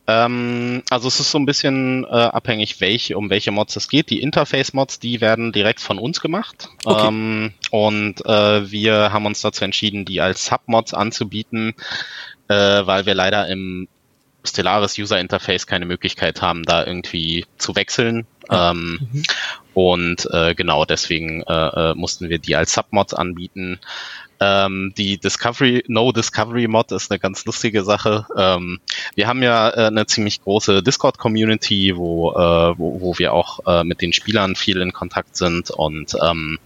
Ähm, also es ist so ein bisschen äh, abhängig, welche, um welche Mods es geht. Die Interface-Mods, die werden direkt von uns gemacht. Okay. Ähm, und äh, wir haben uns dazu entschieden, die als Submods anzubieten, äh, weil wir leider im Stellaris User Interface keine Möglichkeit haben, da irgendwie zu wechseln. Ähm, Und äh, genau deswegen äh, äh, mussten wir die als Submods anbieten. Ähm, die Discovery, No Discovery Mod ist eine ganz lustige Sache. Ähm, wir haben ja äh, eine ziemlich große Discord-Community, wo, äh, wo, wo wir auch äh, mit den Spielern viel in Kontakt sind und ähm,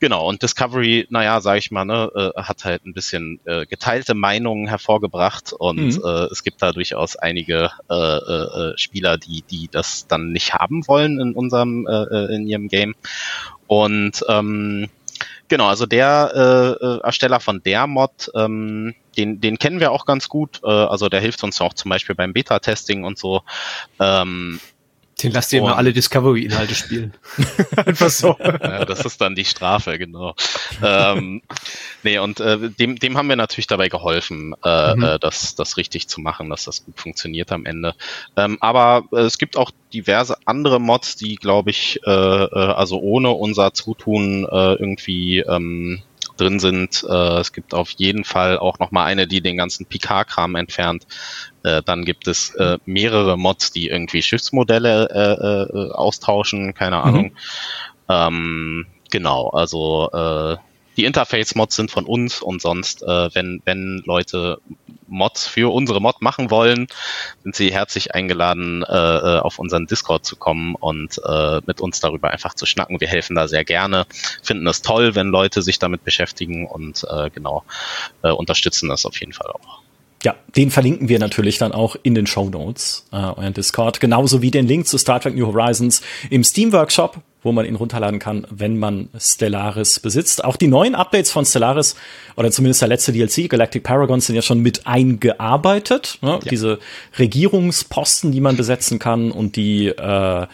Genau, und Discovery, naja, sage ich mal, ne, äh, hat halt ein bisschen äh, geteilte Meinungen hervorgebracht und Mhm. äh, es gibt da durchaus einige äh, äh, äh, Spieler, die, die das dann nicht haben wollen in unserem, äh, äh, in ihrem Game. Und ähm, genau, also der äh, äh, Ersteller von der Mod, ähm, den, den kennen wir auch ganz gut. Äh, also der hilft uns auch zum Beispiel beim Beta-Testing und so. Ähm, Den lasst ihr immer alle Discovery-Inhalte spielen. Einfach so. Ja, das ist dann die Strafe, genau. ähm, nee, und äh, dem, dem haben wir natürlich dabei geholfen, äh, Mhm. äh, das, das richtig zu machen, dass das gut funktioniert am Ende. Ähm, aber äh, es gibt auch diverse andere Mods, die, glaube ich, äh, äh, also ohne unser Zutun äh, irgendwie ähm, drin sind. Äh, es gibt auf jeden Fall auch noch mal eine, die den ganzen Picard-Kram entfernt. Äh, dann gibt es äh, mehrere Mods, die irgendwie Schiffsmodelle äh, äh, austauschen, keine Ahnung. Ähm, genau, also äh, die Interface-Mods sind von uns und sonst, äh, wenn, wenn Leute Mods für unsere Mod machen wollen, sind sie herzlich eingeladen, äh, äh, auf unseren Discord zu kommen und äh, mit uns darüber einfach zu schnacken. Wir helfen da sehr gerne, finden es toll, wenn Leute sich damit beschäftigen und äh, genau äh, unterstützen das auf jeden Fall auch. Ja, den verlinken wir natürlich dann auch in den Show Notes, äh, euren Discord, genauso wie den Link zu Star Trek New Horizons im Steam Workshop, wo man ihn runterladen kann, wenn man Stellaris besitzt. Auch die neuen Updates von Stellaris oder zumindest der letzte DLC, Galactic Paragons, sind ja schon mit eingearbeitet. Ne? Diese Regierungsposten, die man besetzen kann und die äh,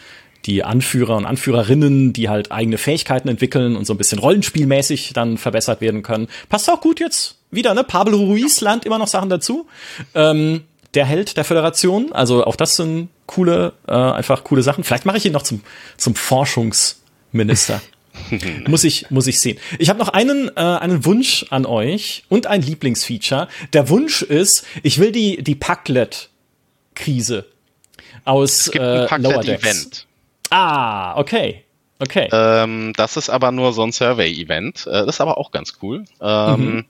die Anführer und Anführerinnen, die halt eigene Fähigkeiten entwickeln und so ein bisschen rollenspielmäßig dann verbessert werden können. Passt auch gut jetzt wieder, ne? Pablo Ruiz lernt immer noch Sachen dazu. Ähm, der Held der Föderation, also auch das sind coole, äh, einfach coole Sachen. Vielleicht mache ich ihn noch zum, zum Forschungsminister. muss ich muss ich sehen. Ich habe noch einen äh, einen Wunsch an euch und ein Lieblingsfeature. Der Wunsch ist, ich will die die Packlet Krise aus Es gibt äh, ein Lower Decks. Packlet-Event. Ah, okay. Okay. Ähm, das ist aber nur so ein Survey-Event. Äh, das ist aber auch ganz cool. Ähm,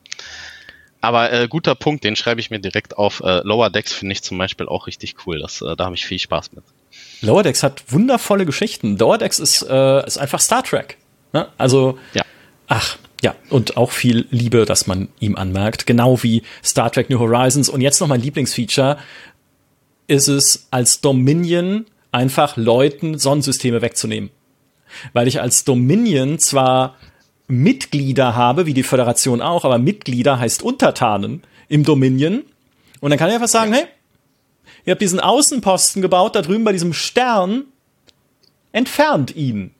Aber äh, guter Punkt, den schreibe ich mir direkt auf. Äh, Lower Decks finde ich zum Beispiel auch richtig cool. Das, äh, da habe ich viel Spaß mit. Lower Decks hat wundervolle Geschichten. Lower Decks ist, äh, ist einfach Star Trek. Ne? Also, Ja. ach, ja, und auch viel Liebe, dass man ihm anmerkt. Genau wie Star Trek New Horizons. Und jetzt noch mein Lieblingsfeature ist es, als Dominion einfach Leuten Sonnensysteme wegzunehmen. Weil ich als Dominion zwar Mitglieder habe, wie die Föderation auch, aber Mitglieder heißt Untertanen im Dominion. Und dann kann ich einfach sagen, hey, ihr habt diesen Außenposten gebaut, da drüben bei diesem Stern, entfernt ihn.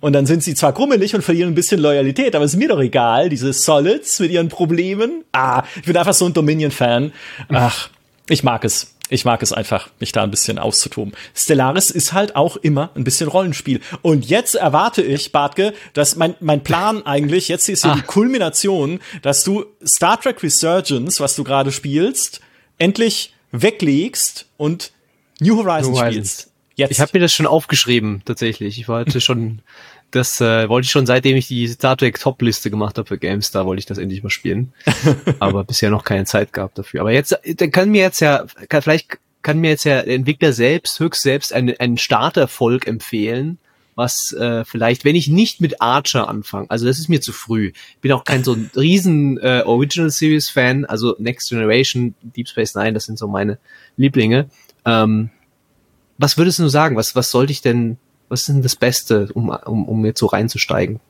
Und dann sind sie zwar grummelig und verlieren ein bisschen Loyalität, aber ist mir doch egal, diese Solids mit ihren Problemen. Ah, ich bin einfach so ein Dominion-Fan. Ach, ich mag es. Ich mag es einfach, mich da ein bisschen auszutoben. Stellaris ist halt auch immer ein bisschen Rollenspiel. Und jetzt erwarte ich, Bartke, dass mein, mein Plan eigentlich, jetzt ist hier ah. die Kulmination, dass du Star Trek Resurgence, was du gerade spielst, endlich weglegst und New Horizons, New Horizons. spielst. Jetzt. Ich habe mir das schon aufgeschrieben, tatsächlich. Ich wollte schon, das äh, wollte ich schon, seitdem ich die Star Trek Top-Liste gemacht habe für GameStar, wollte ich das endlich mal spielen. Aber bisher noch keine Zeit gehabt dafür. Aber jetzt, dann kann mir jetzt ja, kann, vielleicht kann mir jetzt ja der Entwickler selbst, höchst selbst, einen, einen Starterfolg empfehlen, was äh, vielleicht, wenn ich nicht mit Archer anfange, also das ist mir zu früh. Bin auch kein so ein riesen äh, Original Series Fan, also Next Generation, Deep Space Nine, das sind so meine Lieblinge. Ähm, was würdest du sagen? Was, was sollte ich denn, was ist denn das Beste, um, um, um jetzt so reinzusteigen?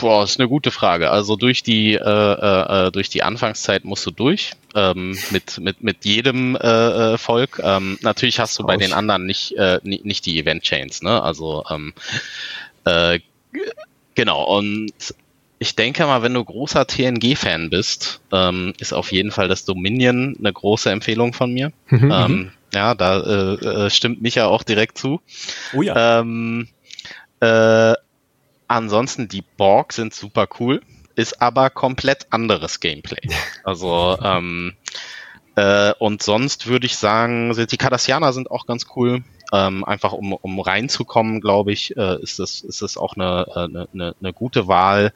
Boah, ist eine gute Frage. Also durch die äh, äh, äh, durch die Anfangszeit musst du durch ähm, mit mit mit jedem äh, äh Volk. Ähm, natürlich hast du bei den anderen nicht äh, nicht die Event Chains, ne? Also ähm, äh, genau und ich denke mal, wenn du großer TNG-Fan bist, ähm, ist auf jeden Fall das Dominion eine große Empfehlung von mir. Mhm, ähm, ja, da äh, äh, stimmt Micha auch direkt zu. Oh ja. Ähm, äh, ansonsten, die Borg sind super cool, ist aber komplett anderes Gameplay. Also, ähm, äh, und sonst würde ich sagen, die Cardassianer sind auch ganz cool. Ähm, einfach um, um reinzukommen, glaube ich, äh, ist es ist es auch eine, eine, eine, eine gute Wahl,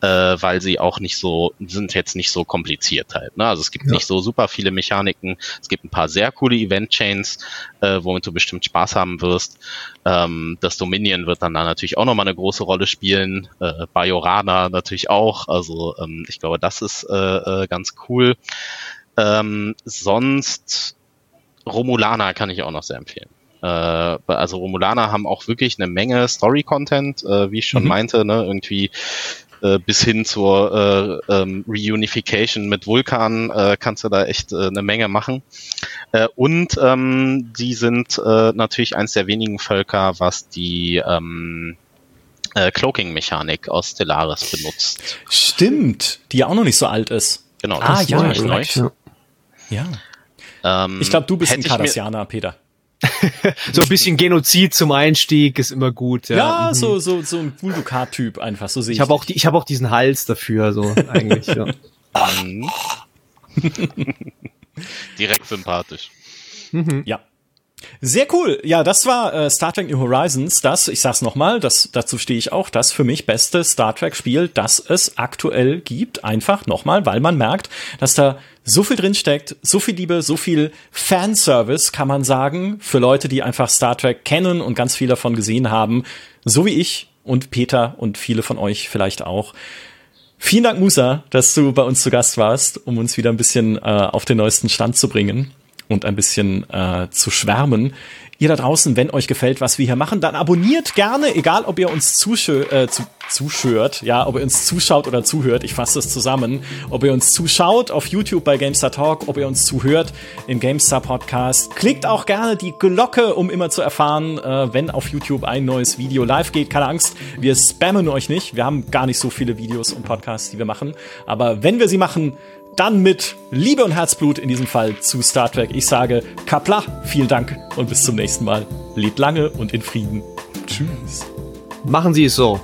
äh, weil sie auch nicht so sind jetzt nicht so kompliziert halt. Ne? Also es gibt ja. nicht so super viele Mechaniken. Es gibt ein paar sehr coole Event Chains, äh, womit du bestimmt Spaß haben wirst. Ähm, das Dominion wird dann da natürlich auch nochmal eine große Rolle spielen. Äh, Bajorana natürlich auch. Also ähm, ich glaube, das ist äh, äh, ganz cool. Ähm, sonst Romulaner kann ich auch noch sehr empfehlen. Äh, also Romulaner haben auch wirklich eine Menge Story-Content, äh, wie ich schon mhm. meinte, ne, irgendwie äh, bis hin zur äh, ähm, Reunification mit Vulkan äh, kannst du da echt äh, eine Menge machen. Äh, und ähm, die sind äh, natürlich eins der wenigen Völker, was die ähm, äh, Cloaking-Mechanik aus Stellaris benutzt. Stimmt, die ja auch noch nicht so alt ist. Genau, ah, das ja, ist neu. Ja. Ähm, ich glaube, du bist ein Cardassianer, Peter so ein bisschen Genozid zum Einstieg ist immer gut. Ja, ja mhm. so, so, so ein Vuldukat-Typ einfach, so sehe ich. Ich habe auch, die, ich hab auch diesen Hals dafür, so eigentlich. ja. Direkt sympathisch. Mhm. Ja. Sehr cool. Ja, das war äh, Star Trek New Horizons. Das, ich sag's nochmal, das, dazu stehe ich auch, das für mich beste Star Trek-Spiel, das es aktuell gibt. Einfach nochmal, weil man merkt, dass da so viel drin steckt, so viel Liebe, so viel Fanservice, kann man sagen, für Leute, die einfach Star Trek kennen und ganz viel davon gesehen haben, so wie ich und Peter und viele von euch vielleicht auch. Vielen Dank, Musa, dass du bei uns zu Gast warst, um uns wieder ein bisschen äh, auf den neuesten Stand zu bringen und ein bisschen äh, zu schwärmen. Ihr da draußen, wenn euch gefällt, was wir hier machen, dann abonniert gerne, egal ob ihr uns zuschö äh, zu zuschört, ja, ob ihr uns zuschaut oder zuhört, ich fasse das zusammen, ob ihr uns zuschaut auf YouTube bei GameStar Talk, ob ihr uns zuhört im GameStar Podcast. Klickt auch gerne die Glocke, um immer zu erfahren, äh, wenn auf YouTube ein neues Video live geht. Keine Angst, wir spammen euch nicht. Wir haben gar nicht so viele Videos und Podcasts, die wir machen. Aber wenn wir sie machen, dann mit Liebe und Herzblut in diesem Fall zu Star Trek. Ich sage Kapla, vielen Dank und bis zum nächsten Mal. Lebt lange und in Frieden. Tschüss. Machen Sie es so.